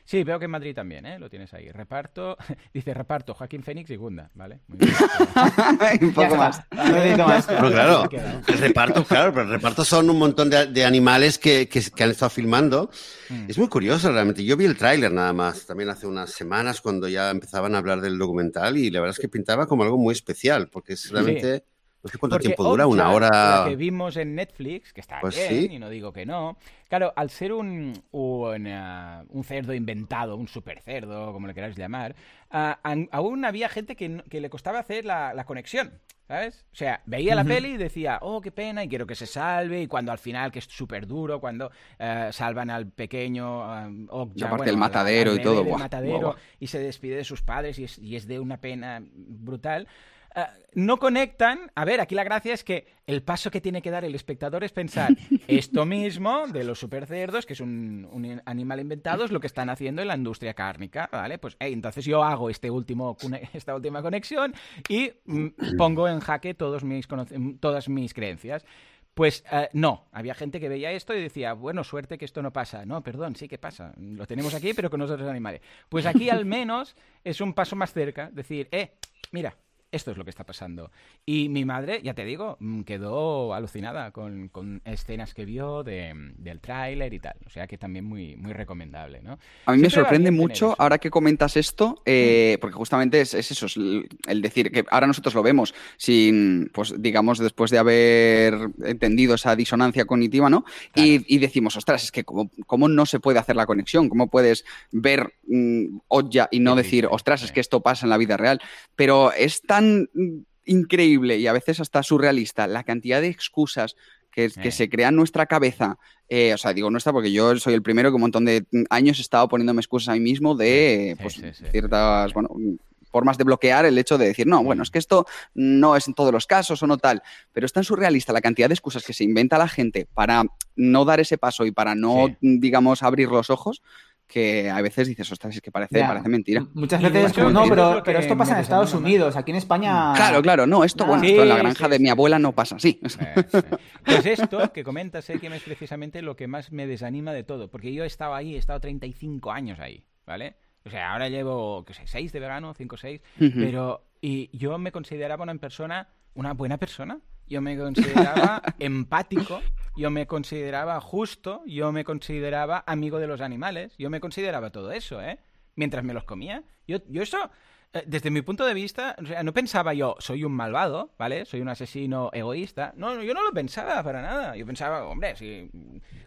Sí, veo que en Madrid también, ¿eh? Lo tienes ahí. Reparto, [laughs] dice reparto Joaquín Fénix y Gunda, ¿vale? [laughs] un poco más. Pero claro, el reparto, claro, pero el reparto son un montón de, animales que, han estado filmando. Mm. Es muy curioso realmente. Yo vi el tráiler nada más, también hace unas semanas cuando ya empezaban a hablar del documental y la verdad es que pintaba como algo muy especial, porque es realmente No sé cuánto tiempo dura, una hora. La que vimos en Netflix, que está pues bien, y no digo que no. Claro, al ser un, un, uh, cerdo inventado, un super cerdo, como le queráis llamar, uh, aún había gente que, que le costaba hacer la, la conexión. ¿Sabes? O sea, veía la peli y decía, oh, qué pena, y quiero que se salve, y cuando al final, que es súper duro, cuando uh, salvan al pequeño uh, aparte el matadero y todo, matadero, y se despide de sus padres, y es, y es de una pena brutal. Eh, no conectan. A ver, aquí la gracia es que el paso que tiene que dar el espectador es pensar [laughs] esto mismo de los supercerdos, que es un, animal inventado, es lo que están haciendo en la industria cárnica, ¿vale? Pues entonces yo hago este último, [laughs] esta última conexión y mm, pongo en jaque todos mis, todas mis creencias. Pues eh, no, había gente que veía esto y decía, bueno, suerte que esto no pasa. No, perdón, sí que pasa. Lo tenemos aquí, pero con nosotros animales. Pues aquí al [laughs] menos es un paso más cerca, decir, eh, mira, esto es lo que está pasando. Y mi madre, ya te digo, mm, quedó alucinada con, escenas que vio del tráiler y tal. O sea que también muy, muy recomendable, ¿no? A mí me sorprende mucho, ahora que comentas esto, eh, mm. porque justamente es, eso, el decir que ahora nosotros lo vemos sin, pues digamos, después de haber entendido esa disonancia cognitiva, ¿no? Y, decimos, ostras, es que ¿cómo, ¿cómo, no se puede hacer la conexión? ¿Cómo puedes ver mmm, y no decir, ostras, es que esto pasa en la vida real? Pero es tan increíble y a veces hasta surrealista la cantidad de excusas que, se crean en nuestra cabeza. Eh, o sea, digo nuestra porque yo soy el primero que un montón de años he estado poniéndome excusas a mí mismo de pues, ciertas bueno, formas de bloquear el hecho de decir, no, bueno, es que esto no es en todos los casos o no tal. Pero es tan surrealista la cantidad de excusas que se inventa la gente para no dar ese paso y para no, digamos, abrir los ojos que a veces dices, ostras, es que parece, parece mentira. Muchas veces, no, pero, pero esto pasa en Estados Unidos, aquí en España. Claro, claro, no, esto, bueno, esto en la granja de mi abuela no pasa así. [laughs] Pues esto que comentas, sé que es precisamente lo que más me desanima de todo, porque yo he estado ahí, he estado 35 años ahí, ¿vale? O sea, ahora llevo, qué sé, 6 de verano, 5 o 6, pero. Y yo me consideraba una persona, una buena persona, yo me consideraba [laughs] empático, yo me consideraba justo, yo me consideraba amigo de los animales, yo me consideraba todo eso, ¿eh? Mientras me los comía. Yo, yo eso, desde mi punto de vista, o sea, no pensaba yo, soy un malvado, ¿vale? Soy un asesino egoísta. No, yo no lo pensaba para nada. Yo pensaba, hombre, si,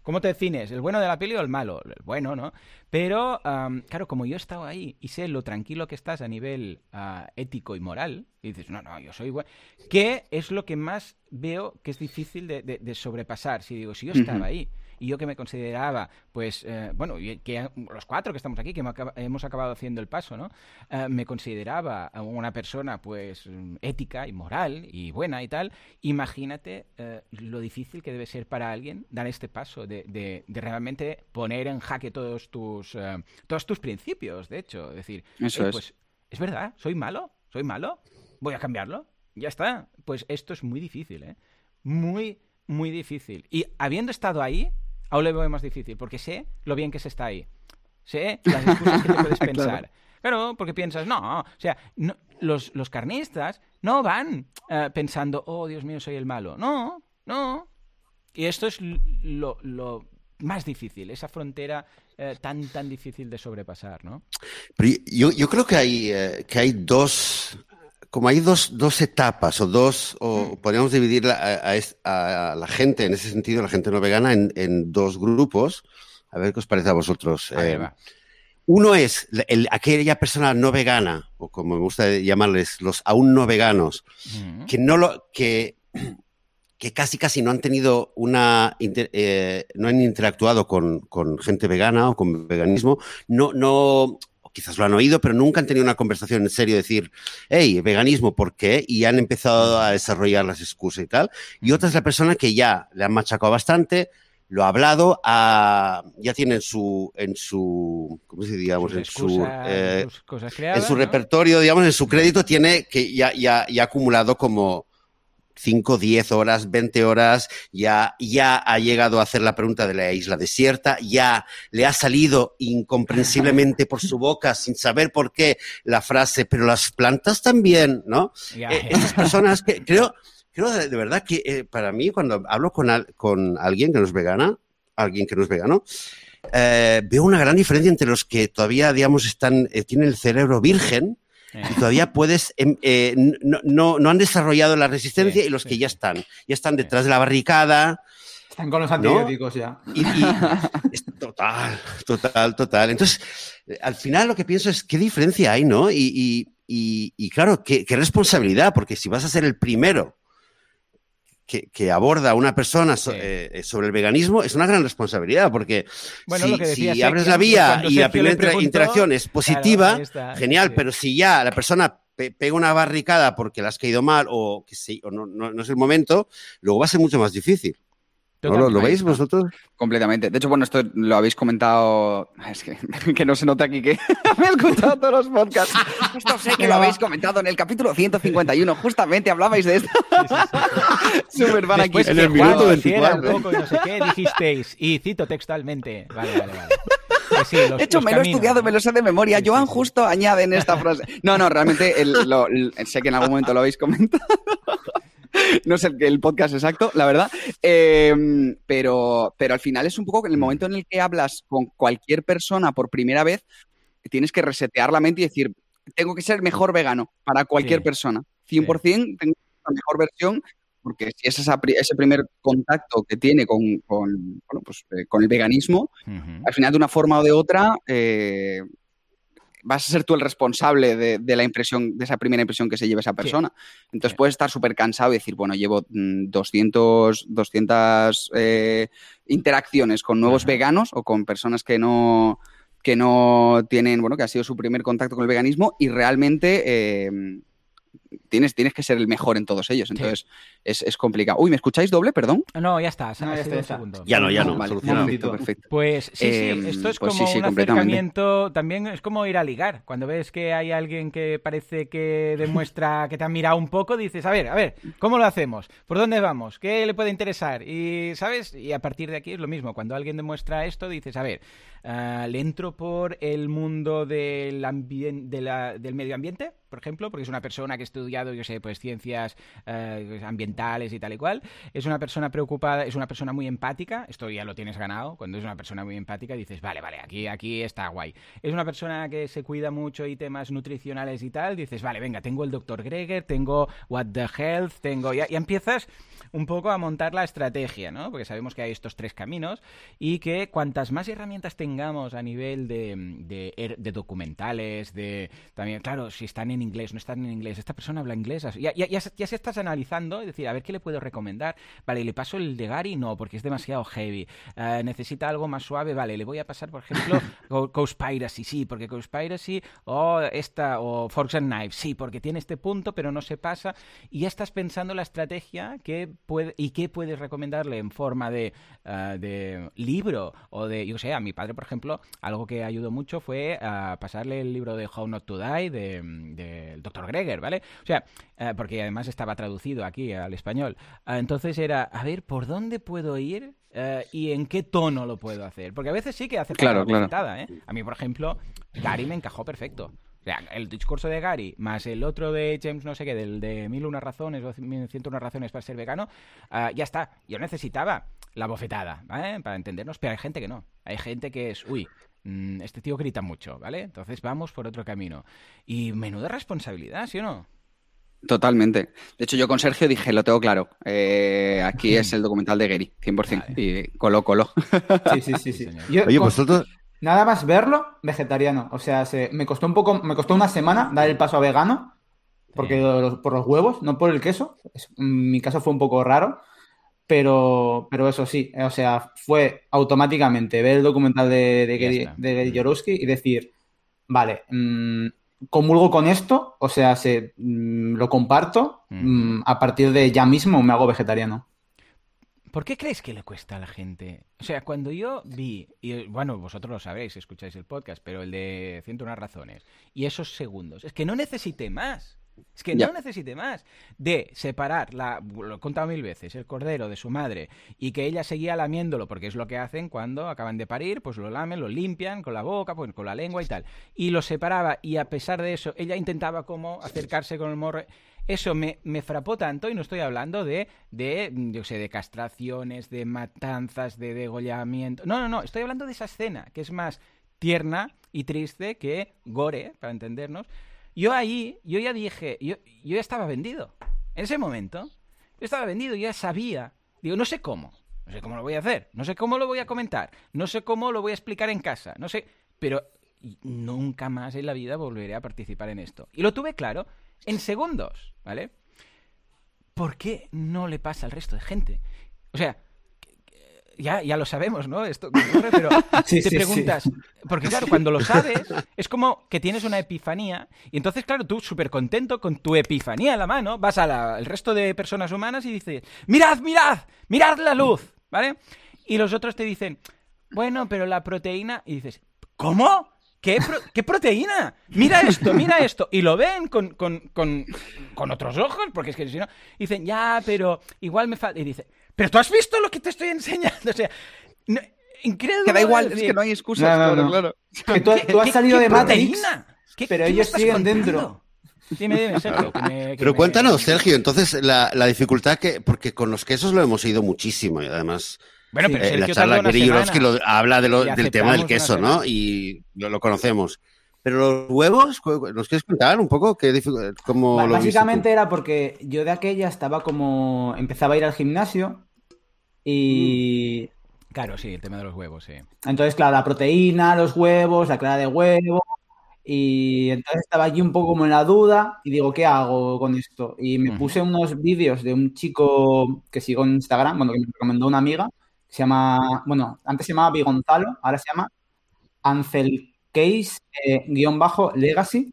¿cómo te defines? ¿El bueno de la peli o el malo? El bueno, ¿no? Pero, claro, como yo he estado ahí y sé lo tranquilo que estás a nivel ah, ético y moral, y dices, no, no, yo soy bueno. ¿Qué es lo que más veo que es difícil de, sobrepasar? Si digo, si yo estaba ahí y yo que me consideraba, pues, eh, bueno, que los cuatro que estamos aquí, que hemos acabado haciendo el paso, ¿no? Eh, me consideraba una persona, pues, ética y moral y buena y tal, imagínate eh, lo difícil que debe ser para alguien dar este paso de, de, realmente poner en jaque todos tus, todos tus principios, de hecho, decir, Eso es. pues, es verdad, soy malo, soy malo, voy a cambiarlo, ya está. Pues esto es muy difícil, ¿eh? Muy, muy difícil. Y habiendo estado ahí, aún lo veo más difícil, porque sé lo bien que se está ahí. Sé las excusas que te puedes [laughs] pensar. claro. porque piensas, no, o sea, los, los, carnistas no van eh, pensando, oh, Dios mío, soy el malo. No, no. Y esto es lo, lo más difícil, esa frontera eh, tan, tan difícil de sobrepasar, ¿no? Pero yo, yo creo que hay, eh, que hay dos como hay dos, dos etapas o dos, o mm. podríamos dividir a, la gente, en ese sentido, la gente no vegana, en, en dos grupos. A ver qué os parece a vosotros. Eh, uno es aquella persona no vegana, o como me gusta llamarles, los aún no veganos, mm. que no lo, que, que casi casi no han tenido una, eh, no han interactuado con, con, gente vegana o con veganismo, no, no, quizás lo han oído, pero nunca han tenido una conversación en serio, decir, hey, veganismo, ¿por qué? Y han empezado a desarrollar las excusas y tal. Y otra es la persona que ya le han machacado bastante, lo ha hablado, ya tiene en su, en su, ¿cómo se digamos? en su, eh, en su repertorio, digamos, en su crédito tiene que ya, ya, ya acumulado como 5, 10 horas, 20 horas, ya, ya ha llegado a hacer la pregunta de la isla desierta, ya le ha salido incomprensiblemente por su boca sin saber por qué la frase, pero las plantas también, ¿no? Eh, estas personas que [laughs] creo, creo de, verdad que eh, para mí cuando hablo con, con alguien que no es vegana, alguien que no es vegano, eh, veo una gran diferencia entre los que todavía, digamos, están, tienen el cerebro virgen y todavía puedes, em, eh, no, no, han desarrollado la resistencia y los que ya están, ya están detrás de la barricada. Están con los antibióticos ya. total, total, total. Entonces, al final lo que pienso es qué diferencia hay, ¿no? Y, y, claro, qué, responsabilidad, porque si vas a ser el primero que, aborda a una persona eh, sobre el veganismo, es una gran responsabilidad, porque si, abres la vía y la primera interacción es positiva, genial, pero si ya la persona pega una barricada porque le has caído mal o que sí, o no, no es el momento, luego va a ser mucho más difícil. ¿Lo, veis vosotros? Completamente. De hecho, bueno, esto lo habéis comentado. Es que, [laughs] que no se nota aquí que [laughs] me he escuchado todos los podcasts. Esto sé que lo habéis comentado en el capítulo 151. Justamente hablabais de esto. Súper [laughs] van aquí. En el minuto 24. Poco y no sé qué dijisteis. Y cito textualmente. Vale, vale, vale. de hecho, me lo he estudiado, me lo sé de memoria. Joan justo añade en esta frase. No, no, realmente sé que en algún momento lo habéis comentado. [laughs] no sé el podcast exacto, la verdad. Em, pero, pero al final es un poco en el momento en el que hablas con cualquier persona por primera vez, tienes que resetear la mente y decir, tengo que ser mejor vegano para cualquier persona. 100% tengo la mejor versión porque si es ese primer contacto que tiene con, con, pues, eh, con el veganismo, al final de una forma o de otra, eh, vas a ser tú el responsable de, la impresión, de esa primera impresión que se lleva esa persona. Entonces puedes estar súper cansado y decir, bueno, llevo 200, mm, 200 eh, interacciones con nuevos veganos o con personas que no que no tienen, bueno, que ha sido su primer contacto con el veganismo y realmente eh, tienes, tienes que ser el mejor en todos ellos. Entonces es, complicado. Uy, ¿me escucháis doble? Perdón. No, ya está. ya no, ya no. perfecto. Pues sí, sí, em, esto es pues como un acercamiento, también es como ir a ligar. Cuando ves que hay alguien que parece que demuestra [laughs] que te ha mirado un poco, dices, a ver, a ver, ¿cómo lo hacemos? ¿Por dónde vamos? ¿Qué le puede interesar? Y, ¿sabes? Y a partir de aquí es lo mismo. Cuando alguien demuestra esto, dices, a ver, uh, ¿le entro por el mundo del, del medio ambiente? por ejemplo, porque es una persona que ha estudiado, yo sé, pues ciencias eh, ambientales y tal y cual. Es una persona preocupada, es una persona muy empática. Esto ya lo tienes ganado. Cuando es una persona muy empática dices, vale, vale, aquí, aquí está guay. Es una persona que se cuida mucho y temas nutricionales y tal. Dices, vale, venga, tengo el doctor Greger, tengo What the Health, tengo... Ya, empiezas un poco a montar la estrategia, ¿no? Porque sabemos que hay estos tres caminos y que cuantas más herramientas tengamos a nivel de, de, documentales, de también, claro, si están en inglés, no están en inglés, esta persona habla inglés, ya, ya, ya, se estás analizando y decir, a ver qué le puedo recomendar. Vale, ¿le paso el de Gary? No, porque es demasiado heavy. Eh, necesita algo más suave, vale, le voy a pasar, por ejemplo, [laughs] Piracy, sí, porque Piracy, o esta, o Forks and Knives, sí, porque tiene este punto, pero no se pasa. Y ya estás pensando la estrategia que y qué puedes recomendarle en forma de, ah, de, libro o de, yo sé, a mi padre, por ejemplo, algo que ayudó mucho fue uh, pasarle el libro de How Not to Die del de, Dr. Greger, ¿vale? O sea, ah, porque además estaba traducido aquí al español. entonces era, a ver, ¿por dónde puedo ir? y en qué tono lo puedo hacer. Porque a veces sí que hace claro, claro. ¿eh? A mí, por ejemplo, Gary me encajó perfecto sea, el discurso de Gary más el otro de James no sé qué, del de mil unas razones o ciento unas razones para ser vegano, ah, ya está. Yo necesitaba la bofetada, ¿vale? Para entendernos, pero hay gente que no. Hay gente que es, uy, mm, este tío grita mucho, ¿vale? Entonces vamos por otro camino. Y menuda responsabilidad, ¿sí o no? Totalmente. De hecho, yo con Sergio dije, lo tengo claro. Eh, aquí es el documental de Gary, 100%. Y coló, coló. Sí, sí, sí. sí. Oye, vosotros... Nada más verlo, vegetariano. O sea, se, me costó un poco, me costó una semana dar el paso a vegano, porque por los huevos, no por el queso. en mi caso fue un poco raro, pero, pero eso sí, o sea, fue automáticamente ver el documental de, de, de, y decir, vale, mmm, comulgo con esto, o sea, se, mm, lo comparto, mm, a partir de ya mismo me hago vegetariano. ¿Por qué crees que le cuesta a la gente? O sea, cuando yo vi, y bueno, vosotros lo sabéis, escucháis el podcast, pero el de 101 razones, y esos segundos, es que no necesite más. Es que no necesite más de separar, la, lo he contado mil veces, el cordero de su madre y que ella seguía lamiéndolo, porque es lo que hacen cuando acaban de parir, pues lo lamen, lo limpian con la boca, pues, con la lengua y tal. Y lo separaba y a pesar de eso, ella intentaba como acercarse con el morro. Eso me, me frapó tanto y no estoy hablando de, de, yo sé, de castraciones, de matanzas, de degollamiento. No, no, no, estoy hablando de esa escena que es más tierna y triste que gore, para entendernos, yo ahí, yo ya dije, yo, yo ya estaba vendido. En ese momento, yo estaba vendido, yo ya sabía. Digo, no sé cómo, no sé cómo lo voy a hacer, no sé cómo lo voy a comentar, no sé cómo lo voy a explicar en casa, no sé, pero nunca más en la vida volveré a participar en esto. Y lo tuve claro en segundos, ¿vale? ¿Por qué no le pasa al resto de gente? O sea, ya, ya lo sabemos, ¿no? Esto ocurre, pero [laughs] te preguntas, porque claro, cuando lo sabes, es como que tienes una epifanía, y entonces, claro, tú súper contento con tu epifanía en la mano, vas al resto de personas humanas y dices, mirad, mirad, mirad la luz, ¿vale? Y los otros te dicen, bueno, pero la proteína, y dices, ¿cómo? ¿Qué, ¿Qué, proteína? Mira esto, mira esto. Y lo ven con, con, con, con otros ojos, porque es que si no, dicen, ya, pero igual me falta. Y dice, pero tú has visto lo que te estoy enseñando. O sea, increíble. Que da igual, es que no hay excusas, claro, claro. Que tú, has salido de Matrix, pero ellos siguen dentro. Dime, dime, Sergio. pero cuéntanos, Sergio, entonces la, la, dificultad que. Porque con los quesos lo hemos oído muchísimo y además. Bueno, pero eh, la charla que lo, habla de lo, del tema del queso, ¿no? Y lo, lo, conocemos. Pero los huevos, ¿nos quieres contar un poco qué, cómo Básicamente era porque yo de aquella estaba como. Empezaba a ir al gimnasio y. Mm. Claro, sí, el tema de los huevos, sí. Entonces, claro, la proteína, los huevos, la clara de huevo. Y entonces estaba allí un poco como en la duda y digo, ¿qué hago con esto? Y me puse unos vídeos de un chico que sigo en Instagram, bueno, que me recomendó una amiga, se llama, bueno, antes se llamaba Bigonzalo, ahora se llama Ancel Case eh, guion bajo Legacy.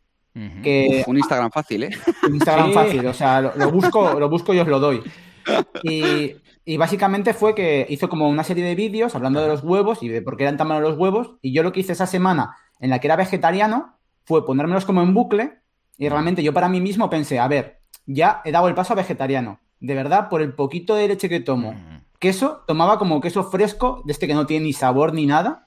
que, un Instagram fácil, ¿eh? [laughs] Un Instagram fácil, o sea, lo, busco, lo busco y os lo doy. [laughs] Y, básicamente fue que hizo como una serie de vídeos hablando de los huevos y de por qué eran tan malos los huevos. Y yo lo que hice esa semana en la que era vegetariano fue ponérmelos como en bucle. Y realmente yo para mí mismo pensé, a ver, ya he dado el paso a vegetariano. De verdad, por el poquito de leche que tomo. Queso, tomaba como queso fresco, de este que no tiene ni sabor ni nada.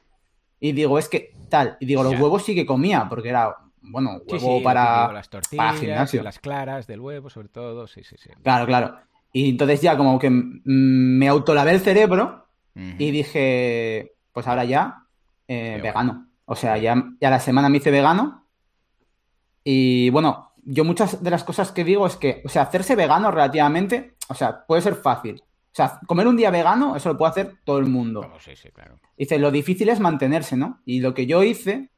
Y digo, es que tal. Y digo, los huevos sí que comía, porque era, bueno, huevo para, las tortillas, gimnasio. Las claras del huevo, sobre todo, sí, sí, sí. Claro, claro. Y entonces ya como que me autolavé el cerebro y dije, pues ahora ya, eh, vegano. O sea, ya, ya la semana me hice vegano. Y bueno, yo muchas de las cosas que digo es que, o sea, hacerse vegano relativamente, o sea, puede ser fácil. O sea, comer un día vegano, eso lo puede hacer todo el mundo. sí, sí, claro. Dice, lo difícil es mantenerse, ¿no? Y lo que yo hice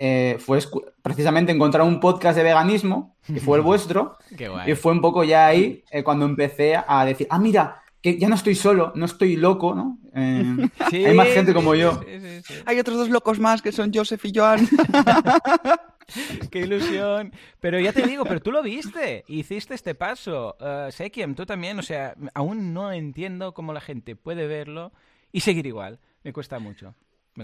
eh, fue precisamente encontrar un podcast de veganismo, que fue el [laughs] vuestro, y fue un poco ya ahí eh, cuando empecé a decir, ah, mira, que ya no estoy solo, no estoy loco, ¿no? Eh, [laughs] hay más gente como yo. hay otros dos locos más que son Joseph y Joan. [laughs] ¡Qué ilusión! Pero ya te digo, pero tú lo viste, hiciste este paso. Uh, Sekiem, tú también, o sea, aún no entiendo cómo la gente puede verlo y seguir igual. Me cuesta mucho.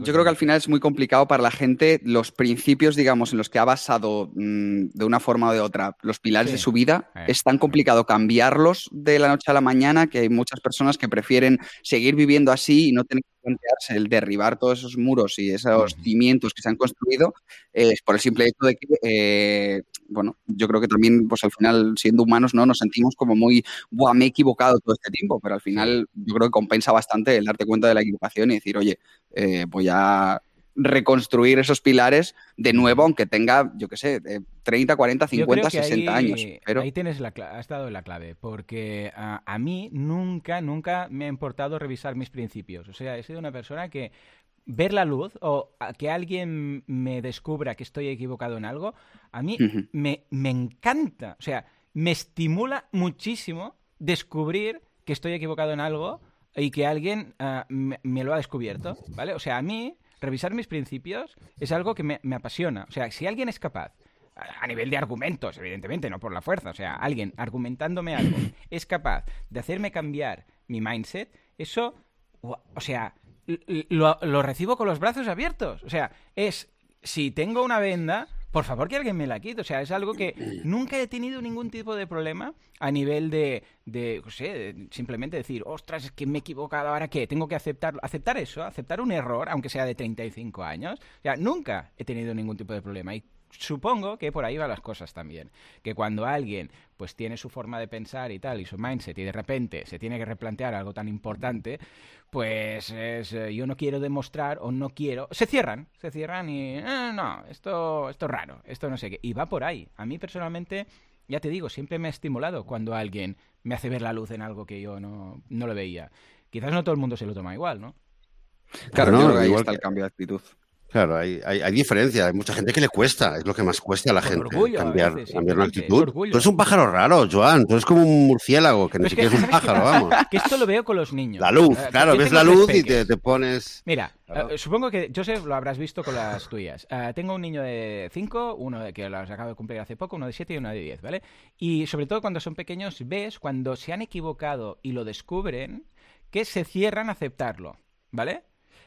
Yo creo que al final es muy complicado para la gente los principios, digamos, en los que ha basado mm, de una forma o de otra los pilares de su vida. Eh, es tan complicado cambiarlos de la noche a la mañana que hay muchas personas que prefieren seguir viviendo así y no tener que plantearse el derribar todos esos muros y esos cimientos que se han construido es por el simple hecho de que eh, bueno, yo creo que también, pues al final, siendo humanos, ¿no? Nos sentimos como muy, Buah, me he equivocado todo este tiempo, pero al final yo creo que compensa bastante el darte cuenta de la equivocación y decir, oye, eh, voy a reconstruir esos pilares de nuevo, aunque tenga, yo qué sé, 30, 40, 50, 60 años. Pero... Ahí tienes la has dado la clave, porque a, mí nunca, nunca me ha importado revisar mis principios. O sea, he sido una persona que ver la luz o que alguien me descubra que estoy equivocado en algo, a mí me, encanta. O sea, me estimula muchísimo descubrir que estoy equivocado en algo y que alguien ah, me, lo ha descubierto, ¿vale? O sea, a mí revisar mis principios es algo que me, me apasiona. O sea, si alguien es capaz a nivel de argumentos, evidentemente, no por la fuerza. O sea, alguien argumentándome algo [clears throat] es capaz de hacerme cambiar mi mindset, eso, o sea, lo, recibo con los brazos abiertos. O sea, es, si tengo una venda, por favor que alguien me la quite. O sea, es algo que nunca he tenido ningún tipo de problema a nivel de, de no sé, simplemente decir, ostras, es que me he equivocado, ¿ahora qué? Tengo que aceptar, aceptar eso, aceptar un error, aunque sea de 35 años. O sea, nunca he tenido ningún tipo de problema. Supongo que por ahí van las cosas también. Que cuando alguien pues tiene su forma de pensar y tal, y su mindset, y de repente se tiene que replantear algo tan importante, pues es, eh, yo no quiero demostrar o no quiero... Se cierran, se cierran y... Eh, no, esto, esto es raro, esto no sé qué. Y va por ahí. A mí personalmente, ya te digo, siempre me ha estimulado cuando alguien me hace ver la luz en algo que yo no, no lo veía. Quizás no todo el mundo se lo toma igual, ¿no? Claro, no, ahí está el cambio de actitud. Claro, hay, hay, hay, diferencia. Hay mucha gente que le cuesta, es lo que más cuesta a la gente cambiar, cambiar una actitud. Tú eres un pájaro raro, Joan. Tú eres como un murciélago, que ni siquiera es un pájaro, vamos. Que esto lo veo con los niños. La luz, eh, claro, ves la luz y te, te, pones. Mira, eh, supongo que, Joseph, lo habrás visto con las tuyas. Uh, tengo un niño de 5, uno de que los acabo de cumplir hace poco, uno de 7 y uno de 10, ¿vale? Y sobre todo cuando son pequeños, ves cuando se han equivocado y lo descubren, que se cierran a aceptarlo, ¿vale?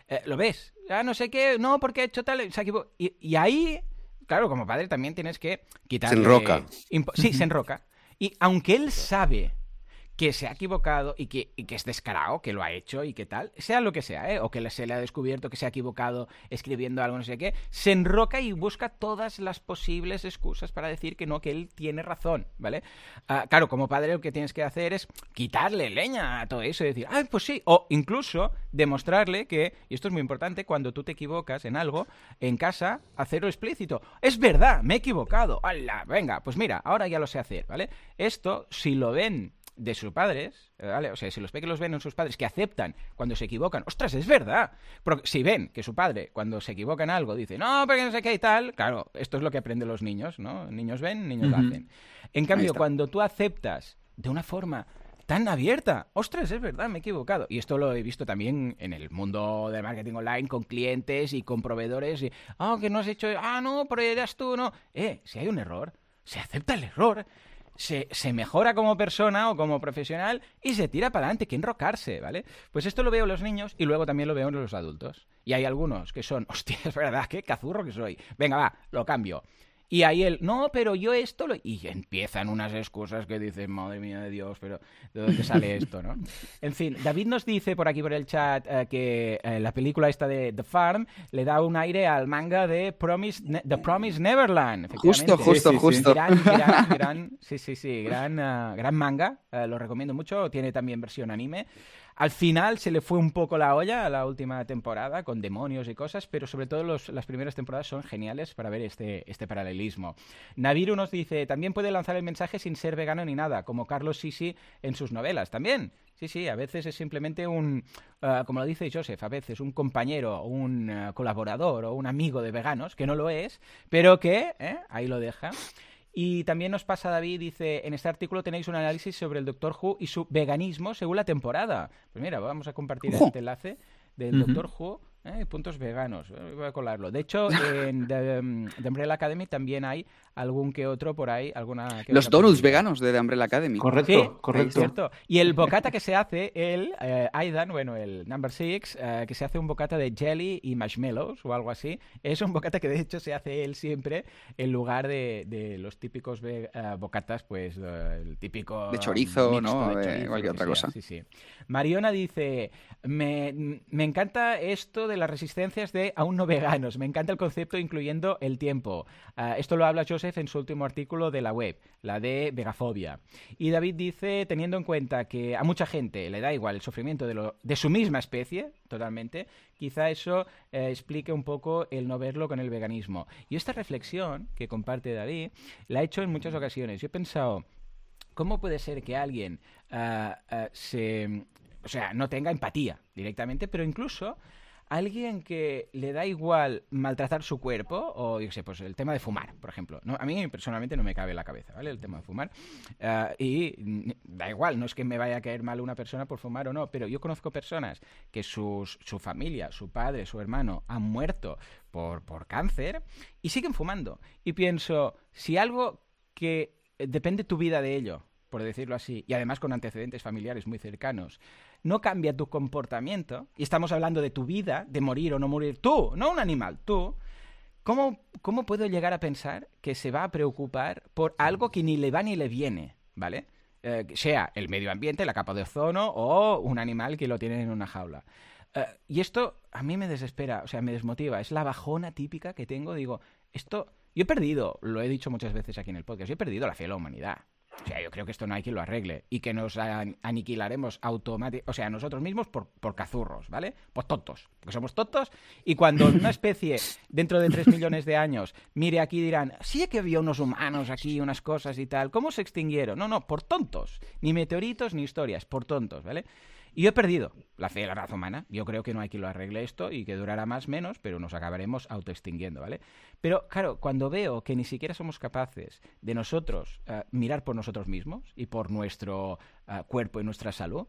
Eh, lo ves, ah, no sé qué, no, porque ha hecho tal, y, y, ahí, claro, como padre también tienes que quitar... Se enroca. Sí, se enroca. Y aunque él sabe que se ha equivocado y que, es descarado, que lo ha hecho y que tal, sea lo que sea, ¿eh? o que se le ha descubierto que se ha equivocado escribiendo algo, no sé qué, se enroca y busca todas las posibles excusas para decir que no, que él tiene razón, ¿vale? Ah, claro, como padre lo que tienes que hacer es quitarle leña a todo eso y decir, ah, pues sí, o incluso demostrarle que, y esto es muy importante, cuando tú te equivocas en algo, en casa, hacerlo explícito. Es verdad, me he equivocado, ¡Hala! Venga, pues mira, ahora ya lo sé hacer, ¿vale? Esto, si lo ven de sus padres, ¿vale? O sea, si los ve que los ven en sus padres, que aceptan cuando se equivocan, ostras, es verdad. Pero si ven que su padre, cuando se equivoca en algo, dice, no, porque no sé qué y tal, claro, esto es lo que aprenden los niños, ¿no? Niños ven, niños hacen. En cambio, cuando tú aceptas de una forma tan abierta. Ostras, es verdad, me he equivocado. Y esto lo he visto también en el mundo del marketing online con clientes y con proveedores. Y, ah, que no has hecho, ah, no, pero eras tú, no. Eh, si hay un error, se acepta el error se, mejora como persona o como profesional y se tira para adelante, que enrocarse, ¿vale? Pues esto lo veo en los niños y luego también lo veo en los adultos. Y hay algunos que son, [laughs] hostia, es verdad, qué cazurro que soy. Venga, va, lo cambio. Y ahí él, no, pero yo esto lo... Y empiezan unas excusas que dicen, madre mía de Dios, pero ¿de dónde sale [laughs] esto, no? En fin, David nos dice por aquí por el chat eh, que eh, la película esta de The Farm le da un aire al manga de Promise, The Promise Neverland. Justo, justo, justo. Gran, gran, [laughs] gran, sí, sí, sí, gran, uh, gran manga, uh, lo recomiendo mucho, tiene también versión anime. Al final se le fue un poco la olla a la última temporada con demonios y cosas, pero sobre todo las primeras temporadas son geniales para ver este, este paralelismo. Naviru nos dice, también puede lanzar el mensaje sin ser vegano ni nada, como Carlos Sisi en sus novelas. También, Sí, sí, a veces es simplemente un, uh, como lo dice Joseph, a veces un compañero, un uh, colaborador o un amigo de veganos, que no lo es, pero que ¿eh? ahí lo deja. Y también nos pasa David, dice, en este artículo tenéis un análisis sobre el Doctor Who y su veganismo según la temporada. Pues mira, vamos a compartir este enlace del Doctor Who ¿eh? puntos veganos. Eh, voy a colarlo. De hecho, [laughs] en The, um, Umbrella Academy también hay algún que otro por ahí. alguna Los donuts veganos de The Umbrella Academy. Correcto, correcto. Y el bocata que se hace, el eh, Aidan, bueno, el Number Six, que se hace un bocata de jelly y marshmallows o algo así, es un bocata que de hecho se hace él siempre en lugar de, los típicos bocatas, pues el típico... De chorizo, ¿no? De cualquier otra cosa. Sí, sí. Mariona dice, me, me encanta esto de las resistencias de aún no veganos. Me encanta el concepto incluyendo el tiempo. Ah, esto lo habla Joseph en su último artículo de la web, la de vegafobia. Y David dice, teniendo en cuenta que a mucha gente le da igual el sufrimiento de, su misma especie, totalmente, quizá eso eh, explique un poco el no verlo con el veganismo. Y esta reflexión que comparte David, la he hecho en muchas ocasiones. Yo he pensado, ¿cómo puede ser que alguien ah, ah, se... O sea, no tenga empatía directamente, pero incluso alguien que le da igual maltratar su cuerpo, o yo sé, pues el tema de fumar, por ejemplo. a mí personalmente no me cabe en la cabeza, ¿vale? El tema de fumar. Ah, y da igual, no es que me vaya a caer mal una persona por fumar o no, pero yo conozco personas que sus, su familia, su padre, su hermano han muerto por, por cáncer y siguen fumando. Y pienso, si algo que depende tu vida de ello, por decirlo así, y además con antecedentes familiares muy cercanos, no cambia tu comportamiento, y estamos hablando de tu vida, de morir o no morir, tú, no un animal, tú, ¿cómo, cómo puedo llegar a pensar que se va a preocupar por algo que ni le va ni le viene, ¿vale? Eh, sea el medio ambiente, la capa de ozono o un animal que lo tiene en una jaula. Eh, y esto a mí me desespera, o sea, me desmotiva. Es la bajona típica que tengo. Digo, esto. Yo he perdido, lo he dicho muchas veces aquí en el podcast, yo he perdido la fe de la humanidad. O sea, yo creo que esto no hay quien lo arregle y que nos aniquilaremos automáticamente, o sea, nosotros mismos por, por cazurros, ¿vale? Pues tontos, porque somos tontos y cuando una especie dentro de tres millones de años mire aquí dirán, sí que había unos humanos aquí, unas cosas y tal, ¿cómo se extinguieron? No, no, por tontos, ni meteoritos ni historias, por tontos, ¿vale? Y yo he perdido la fe de la raza humana. Yo creo que no hay quien lo arregle esto y que durará más menos, pero nos acabaremos autoextinguiendo, ¿vale? Pero claro, cuando veo que ni siquiera somos capaces de nosotros eh, mirar por nosotros mismos y por nuestro eh, cuerpo y nuestra salud,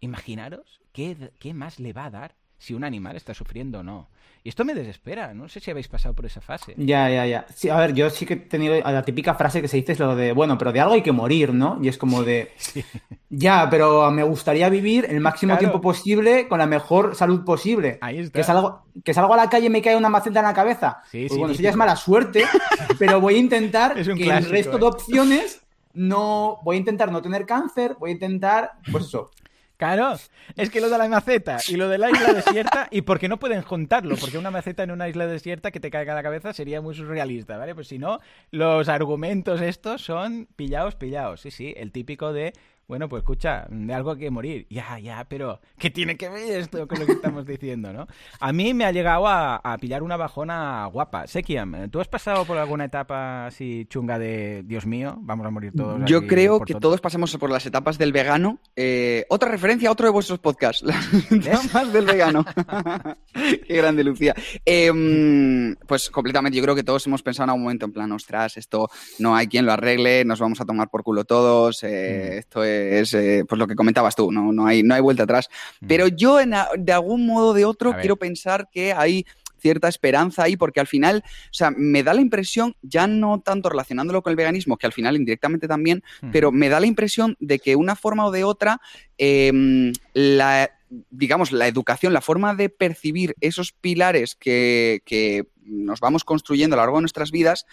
imaginaros qué, qué más le va a dar si un animal está sufriendo o no. Y esto me desespera, no sé si habéis pasado por esa fase. Ya, ya, ya. Sí, a ver, yo sí que he tenido la típica frase que se dice es lo de, bueno, pero de algo hay que morir, ¿no? Y es como de, [laughs] ya, pero me gustaría vivir el máximo tiempo posible con la mejor salud posible. Ahí está. Que salgo, que salgo a la calle y me cae una maceta en la cabeza. Sí, pues sí, bueno, eso ya es mala suerte, [laughs] pero voy a intentar que clásico, el resto ¿eh? de opciones no, voy a intentar no tener cáncer, voy a intentar, pues eso, Claro, es que lo de la maceta y lo de la isla desierta, y porque no pueden juntarlo, porque una maceta en una isla desierta que te caiga a la cabeza sería muy surrealista, ¿vale? Pues si no, los argumentos estos son pillados, pillados. Sí, sí, el típico de, bueno, pues escucha, de algo hay que morir. Ya, ya, pero ¿qué tiene que ver esto con lo que estamos diciendo, no? A mí me ha llegado a, a pillar una bajona guapa. Sekiam, ¿tú has pasado por alguna etapa así chunga de, Dios mío, vamos a morir todos? Yo aquí creo que tontos"? todos pasamos por las etapas del vegano. Eh, otra referencia a otro de vuestros podcasts, [laughs] las etapas del vegano. [laughs] Qué grande, Lucía. Eh, pues completamente, yo creo que todos hemos pensado en algún momento en plan, ostras, esto no hay quien lo arregle, nos vamos a tomar por culo todos, eh, Mm. esto es eh, pues lo que comentabas tú, no, no, hay, no hay vuelta atrás. Mm. Pero yo en a- de algún modo o de otro quiero pensar que hay cierta esperanza ahí, porque al final, o sea, me da la impresión, ya no tanto relacionándolo con el veganismo, que al final indirectamente también, Mm. pero me da la impresión de que una forma o de otra, eh, la, digamos, la educación, la forma de percibir esos pilares que, que nos vamos construyendo a lo largo de nuestras vidas,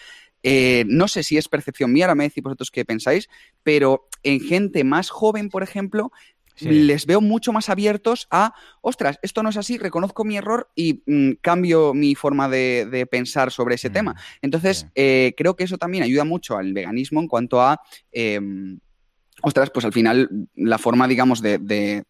eh, no sé si es percepción mía, ahora me decís vosotros qué pensáis, pero en gente más joven, por ejemplo, Sí. les veo mucho más abiertos a, ostras, esto no es así, reconozco mi error y mm, cambio mi forma de, de pensar sobre ese Mm. tema. Entonces, Sí. eh, creo que eso también ayuda mucho al veganismo en cuanto a, eh, ostras, pues al final la forma, digamos, de, de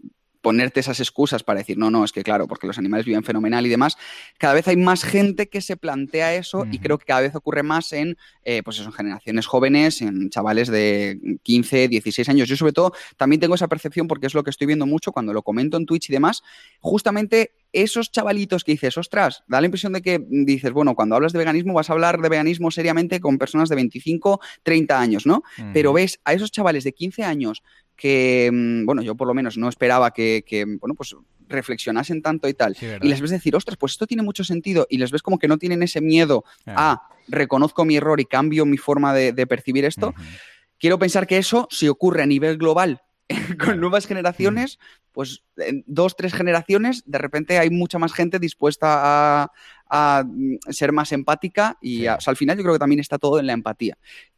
ponerte esas excusas para decir, no, no, es que claro, porque los animales viven fenomenal y demás, cada vez hay más gente que se plantea eso y creo que cada vez ocurre más en, eh, pues eso, en generaciones jóvenes, en chavales de 15, 16 años. Yo sobre todo también tengo esa percepción porque es lo que estoy viendo mucho cuando lo comento en Twitch y demás, justamente esos chavalitos que dices, ostras, da la impresión de que dices, bueno, cuando hablas de veganismo vas a hablar de veganismo seriamente con personas de 25, 30 años, ¿no? Pero ves a esos chavales de 15 años que, mm, bueno, yo por lo menos no esperaba que, que, bueno, pues reflexionasen tanto y tal. Y les ves decir, ostras, pues esto tiene mucho sentido. Y les ves como que no tienen ese miedo a reconozco mi error y cambio mi forma de, de percibir esto. Quiero pensar que eso, si ocurre a nivel global [laughs] con nuevas generaciones, pues en dos, tres generaciones, de repente hay mucha más gente dispuesta a, a, mm, ser más empática y Sí. a- o sea, al final yo creo que también está todo en la empatía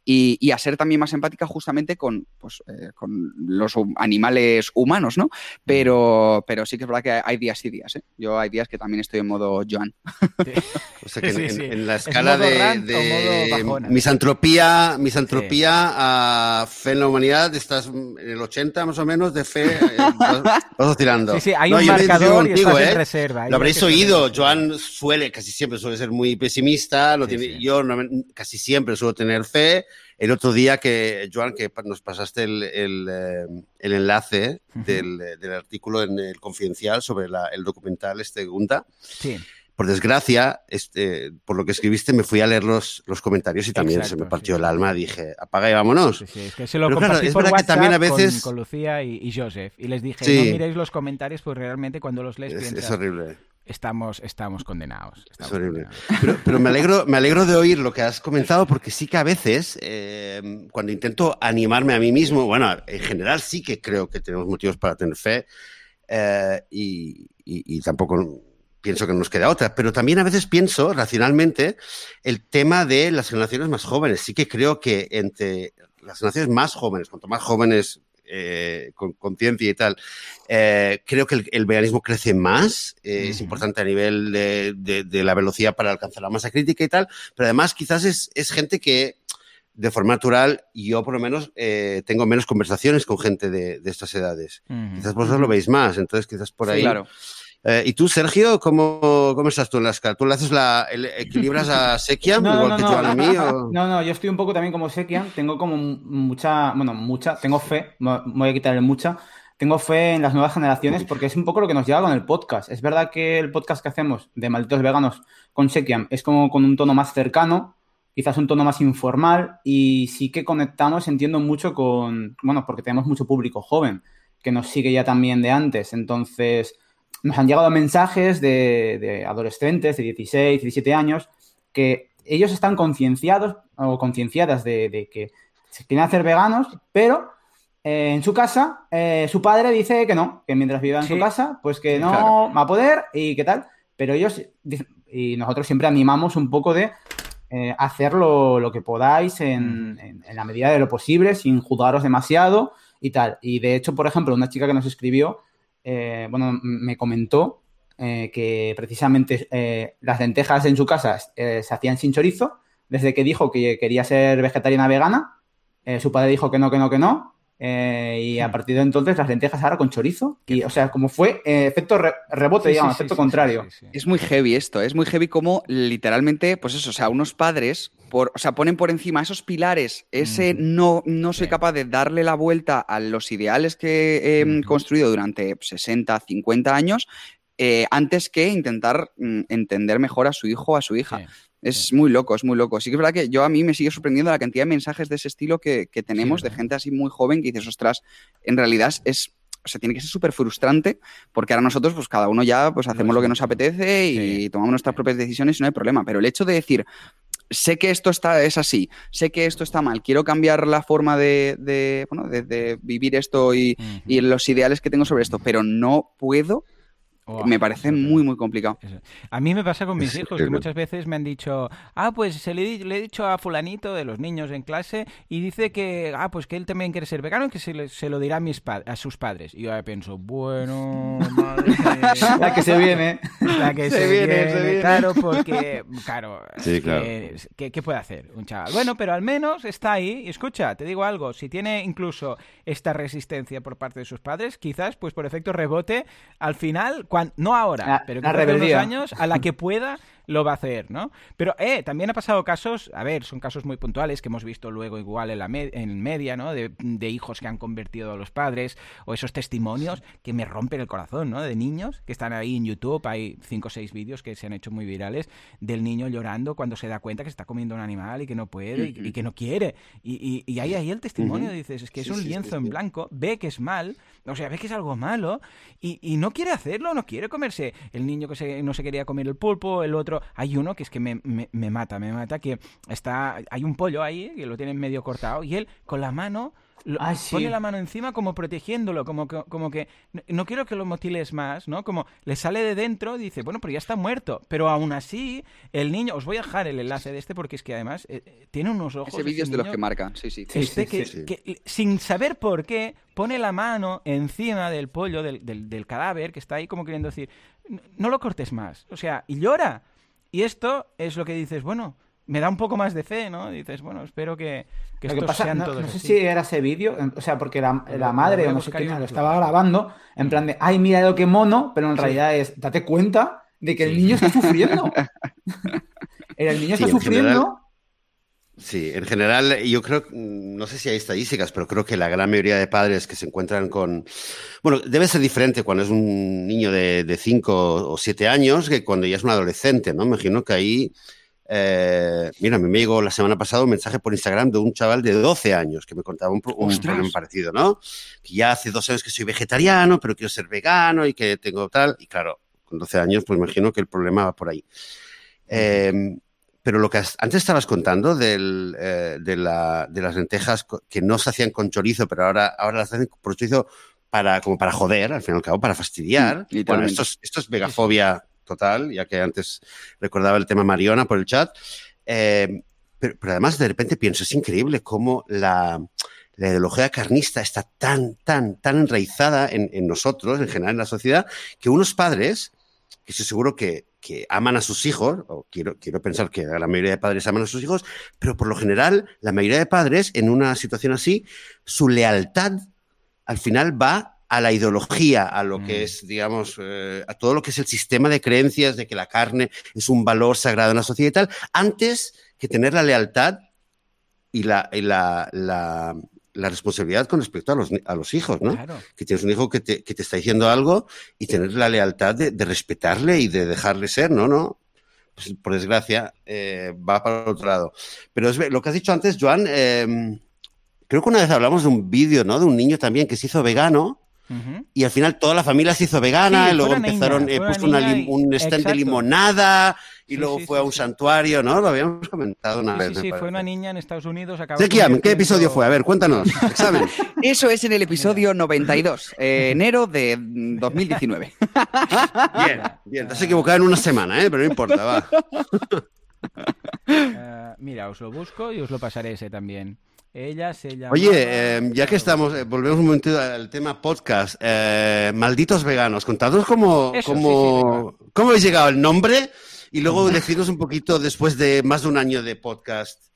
y, y a ser también más empática justamente con, pues, eh, con los animales humanos, ¿no? Pero, pero sí que es verdad que hay días y días, ¿eh? Yo hay días que también estoy en modo Joan. Sí. [laughs] O sea que Sí, en, sí. en la ¿Es escala modo de, de bajona? misantropía, misantropía a fe en la humanidad, estás en el 80 más o menos de fe, eh, vas, vas oscilando. Sí, sí, hay No, un marcador y estás en ¿eh? reserva. Lo habréis en oído. Joan suele, casi siempre suele ser muy pesimista, lo Sí, tiene, sí. yo no- casi siempre suelo tener fe. El otro día que, Joan, que nos pasaste el, el, eh, el enlace del, eh, del artículo en el Confidencial sobre la- el documental este Gunta, Sí. por desgracia, este, por lo que escribiste, me fui a leer los, los comentarios y también se me partió sí. el alma. Dije, apaga y vámonos. Sí, sí, es que se lo Pero claro, compartí es por verdad que WhatsApp también a con- veces- con, Lucía y, y Joseph y les dije, no miréis los comentarios pues realmente cuando los lees Es, piensas, es horrible. Estamos, estamos condenados. estamos horrible. condenados". Pero, pero me, alegro, me alegro de oír lo que has comentado porque sí que a veces, eh, cuando intento animarme a mí mismo, bueno, en general sí que creo que tenemos motivos para tener fe eh, y, y- y tampoco pienso que nos queda otra, pero también a veces pienso racionalmente el tema de las generaciones más jóvenes. Sí que creo que entre las generaciones más jóvenes, cuanto más jóvenes eh, con conciencia y tal, eh, creo que el, veganismo crece más, eh, es importante a nivel de, la velocidad para alcanzar la masa crítica y tal, pero además quizás es, gente que de forma natural, yo por lo menos tengo menos conversaciones con gente de, estas edades. Quizás vosotros lo veis más, entonces quizás por ahí... claro. ¿Y tú, Sergio, cómo, cómo estás tú en la escala? ¿Tú le haces la, equilibras a [laughs] Sekian igual que no, a mí? [laughs] No, no, yo estoy un poco también como Sekian. Tengo como mucha, bueno, mucha, tengo fe, voy a quitarle mucha. Tengo fe en las nuevas generaciones porque es un poco lo que nos lleva con el podcast. Es verdad que el podcast que hacemos de Malditos Veganos con Sekian es como con un tono más cercano, quizás un tono más informal y sí que conectamos, entiendo mucho con, bueno, porque tenemos mucho público joven que nos sigue ya también de antes. Entonces nos han llegado mensajes de, adolescentes de 16, 17 años que ellos están concienciados o concienciadas de, que se quieren hacer veganos, pero eh, en su casa eh, su padre dice que no, que mientras viva en su casa, pues que no va a poder y qué tal. Pero ellos, y nosotros siempre animamos un poco de eh, hacer lo, que podáis en, en, la medida de lo posible, sin juzgaros demasiado y tal. Y de hecho, por ejemplo, una chica que nos escribió eh, bueno, me comentó eh, que precisamente eh, las lentejas en su casa se hacían sin chorizo. Desde que dijo que quería ser vegetariana vegana, su padre dijo que no, que no, que no. y a hmm. partir de entonces las lentejas ahora con chorizo. Y, o sea, como fue efecto rebote, digamos, efecto contrario. Es muy heavy esto, es muy heavy como literalmente, pues eso, o sea, unos padres por, o sea, ponen por encima esos pilares, ese no, no soy capaz de darle la vuelta a los ideales que he construido durante 60, 50 años, eh, antes que intentar mm, entender mejor a su hijo o a su hija. es muy loco, es muy loco. Sí que es verdad que yo a mí me sigue sorprendiendo la cantidad de mensajes de ese estilo que, tenemos de gente así muy joven que dices, ostras, en realidad es, o sea, tiene que ser súper frustrante porque ahora nosotros, pues cada uno ya pues hacemos lo que nos apetece y tomamos nuestras propias decisiones y no hay problema. Pero el hecho de decir, sé que esto está, es así, sé que esto está mal, quiero cambiar la forma de, bueno, de, vivir esto y, y, los ideales que tengo sobre esto, pero no puedo me parece muy, muy complicado. A mí me pasa con mis hijos, que muchas veces me han dicho, ah, pues se le, he dicho a fulanito de los niños en clase y dice que, ah, pues que él también quiere ser vegano y que se, lo dirá a, mis a sus padres. Y yo pienso, bueno, [laughs] madre La que se viene. La que [laughs] se, viene, claro, porque, claro, [laughs] ¿qué, puede hacer un chaval? Bueno, pero al menos está ahí. Y escucha, te digo algo, si tiene incluso esta resistencia por parte de sus padres, quizás, pues por efecto rebote, al final no ahora, pero que en unos años, a la que pueda, lo va a hacer, ¿no? Pero, eh, también ha pasado casos, a ver, son casos muy puntuales que hemos visto luego igual en la en media, ¿no? De, hijos que han convertido a los padres, o esos testimonios que me rompen el corazón, ¿no? De niños que están ahí en YouTube, hay cinco o seis vídeos que se han hecho muy virales, del niño llorando cuando se da cuenta que se está comiendo un animal y que no puede y, que no quiere. Y, y, ahí, ahí el testimonio, dices, es que es un lienzo en blanco, ve que es mal, o sea, ve que es algo malo y, no quiere hacerlo, no quiere comerse. El niño que no se quería comer el pulpo, el otro hay uno que es que me, me, mata, me mata, que está, hay un pollo ahí, que lo tienen medio cortado, y él con la mano ah, pone la mano encima como protegiéndolo, como que, como que no quiero que lo motiles más, ¿no? Como le sale de dentro y dice, bueno, pero ya está muerto. Pero aún así, el niño, os voy a dejar el enlace de este porque es que además eh, eh, tiene unos ojos. Ese vídeo es de los que marcan, sí, sí. Este que, sin saber por qué pone la mano encima del pollo, del, del, del cadáver, que está ahí como queriendo decir, no lo cortes más. O sea, y llora. Y esto es lo que dices, bueno, me da un poco más de fe, ¿no? Dices, bueno, espero que, que esto pasa, no, no sé si era ese vídeo, o sea, porque la, madre o no sé quién lo estaba grabando, en plan de, ay, mira lo que mono, pero en realidad es, date cuenta de que el niño está sufriendo. [laughs] el niño está sufriendo Sí, en general yo creo, no sé si hay estadísticas, pero creo que la gran mayoría de padres que se encuentran con... Bueno, debe ser diferente cuando es un niño de 5 o 7 años que cuando ya es un adolescente, ¿no? Me imagino que ahí... Eh, mira, me llegó la semana pasada un mensaje por Instagram de un chaval de 12 años que me contaba un, problema parecido, ¿no? Que ya hace dos años que soy vegetariano, pero quiero ser vegano y que tengo tal. Y claro, con 12 años, pues imagino que el problema va por ahí. Eh, pero lo que antes estabas contando del, eh, de, la, de, las lentejas que no se hacían con chorizo, pero ahora, ahora las hacen con chorizo para, como para joder, al fin y al cabo, para fastidiar. Mm, bueno, esto es, esto es vegafobia total, ya que antes recordaba el tema Mariona por el chat. Eh, pero, además, de repente pienso, es increíble cómo la, la ideología carnista está tan, tan, tan enraizada en, en nosotros, en general en la sociedad, que unos padres, que estoy seguro que, que aman a sus hijos, o quiero, quiero pensar que la mayoría de padres aman a sus hijos, pero por lo general, la mayoría de padres, en una situación así, su lealtad al final va a la ideología, a lo que mm. es, digamos, eh, a todo lo que es el sistema de creencias de que la carne es un valor sagrado en la sociedad y tal, antes que tener la lealtad y la, la, la, responsabilidad con respecto a los, a los hijos, ¿no? Que tienes un hijo que te, que te, está diciendo algo y tener la lealtad de, de respetarle y de dejarle ser, ¿no? ¿No? Pues, por desgracia, eh, va para el otro lado. Pero es, lo que has dicho antes, Joan, eh, creo que una vez hablamos de un vídeo, ¿no? De un niño también que se hizo vegano y al final toda la familia se hizo vegana, y luego empezaron, eh, puso un stand de limonada, y luego fue a un santuario, ¿no? Lo habíamos comentado una vez. Sí, sí, fue una niña en Estados Unidos. ¿qué episodio fue? A ver, cuéntanos. [laughs] Examen. Eso es en el episodio 92, eh, [laughs] enero de 2019. [laughs] Bien, bien, te has equivocado en una semana, ¿eh? Pero no importa, va. Eh, mira, os lo busco y os lo pasaré ese también. Ella se llama. Oye, em, ya que estamos, eh, volvemos un momento al tema podcast. Eh, malditos veganos, contadnos cómo, cómo, cómo habéis llegado al nombre y luego decidnos un poquito después de más de un año de podcast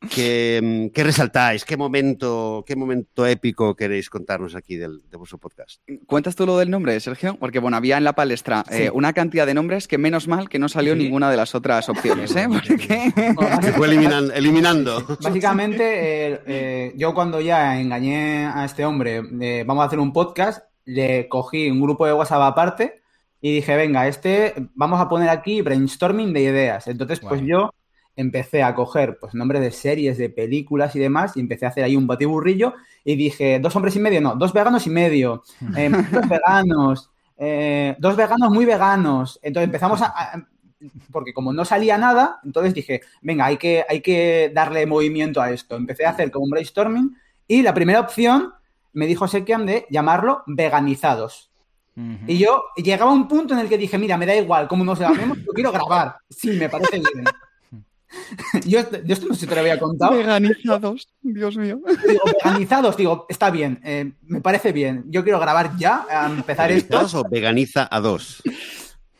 ¿Qué, resaltáis? ¿Qué momento, ¿Qué momento épico queréis contarnos aquí del, de vuestro podcast? ¿Cuentas tú lo del nombre, Sergio? Porque, bueno, había en la palestra eh, una cantidad de nombres que menos mal que no salió ninguna de las otras opciones, ¿eh? [laughs] [laughs] Se fue eliminando. Básicamente, eh, eh, yo cuando ya engañé a este hombre, vamos a hacer un podcast, le cogí un grupo de WhatsApp aparte y dije, venga, este, vamos a poner aquí brainstorming de ideas. Entonces, pues yo empecé a coger pues nombres de series, de películas y demás, y empecé a hacer ahí un batiburrillo y dije, dos hombres y medio, no, dos veganos y medio, eh, [laughs] dos veganos, eh, dos veganos muy veganos. Entonces empezamos a, porque como no salía nada, entonces dije, venga, hay que, hay que darle movimiento a esto. Empecé a hacer como un brainstorming y la primera opción me dijo Sekiam de llamarlo veganizados. Y yo llegaba a un punto en el que dije, mira, me da igual cómo nos llamemos, yo quiero grabar. Sí, me parece bien. [laughs] yo, esto no sé si te lo había contado. Veganizados, Dios mío. Digo, veganizados, digo, está bien, eh, me parece bien. Yo quiero grabar ya, a empezar esto. o veganiza a dos?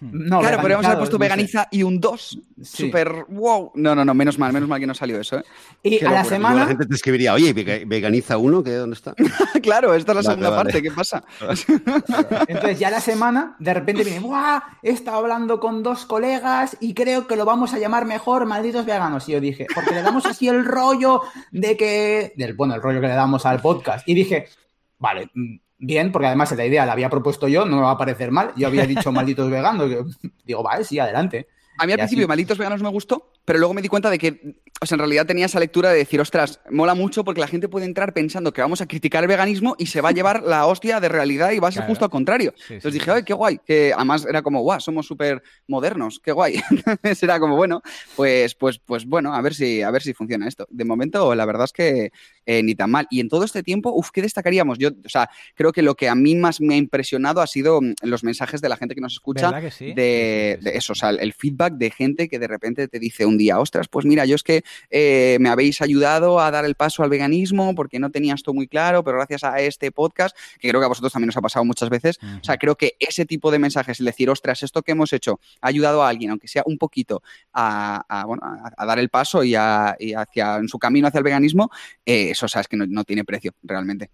No, claro, podríamos haber puesto veganiza y un 2. Súper wow. No, no, no, menos mal, menos mal que no salió eso. ¿eh? Y a la semana. La gente te escribiría, oye, veganiza uno, ¿qué, ¿dónde está? [laughs] claro, esta es la segunda parte, ¿qué pasa? [laughs] Entonces, ya la semana, de repente viene, ¡buah! He estado hablando con dos colegas y creo que lo vamos a llamar mejor malditos veganos. Y yo dije, porque le damos así el rollo de que. Del, bueno, el rollo que le damos al podcast. Y dije, vale, bien, porque además la idea la había propuesto yo, no me va a parecer mal. Yo había dicho [laughs] malditos veganos, [laughs] digo, vale, sí, adelante. A mí al principio Malditos Veganos me gustó, pero luego me di cuenta de que, o sea, en realidad tenía esa lectura de decir, ostras, mola mucho porque la gente puede entrar pensando que vamos a criticar el veganismo y se va a [laughs] llevar la hostia de realidad y va a ser justo al contrario. Entonces dije, ay, qué guay, que además era como, guau, somos súper modernos, qué guay. [laughs] Entonces era como, bueno, pues, pues, pues bueno, a ver si, a ver si funciona esto. De momento, la verdad es que eh, ni tan mal. Y en todo este tiempo, uff, ¿qué destacaríamos? Yo, o sea, creo que lo que a mí más me ha impresionado ha sido mm, los mensajes de la gente que nos escucha, de, eso, o sea, el feedback de gente que de repente te dice un día, ostras, pues mira, yo es que eh, me habéis ayudado a dar el paso al veganismo porque no tenía esto muy claro, pero gracias a este podcast, que creo que a vosotros también os ha pasado muchas veces, o sea, creo que ese tipo de mensajes, el decir, ostras, esto que hemos hecho ha ayudado a alguien, aunque sea un poquito, a, dar el paso y, hacia en su camino hacia el veganismo, eh, eso, sabes que no, tiene precio realmente.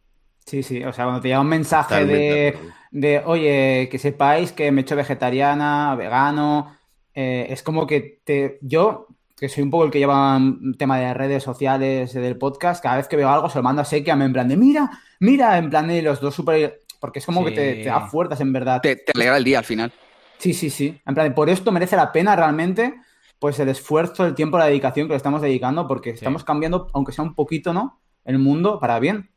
Sí, sí, o sea, cuando te llega un mensaje de, de, oye, que sepáis que me he hecho vegetariana, vegano, eh, es como que te, yo, que soy un poco el que lleva un tema de redes sociales, del podcast, cada vez que veo algo se lo mando a Sekia, en plan de, mira, mira, en plan de los dos super... Porque es como que te, da fuerzas, en verdad. Te, te alegra el día al final. Sí, sí, sí. En plan, por esto merece la pena realmente pues el esfuerzo, el tiempo, la dedicación que le estamos dedicando, porque estamos cambiando, aunque sea un poquito, ¿no? El mundo para bien.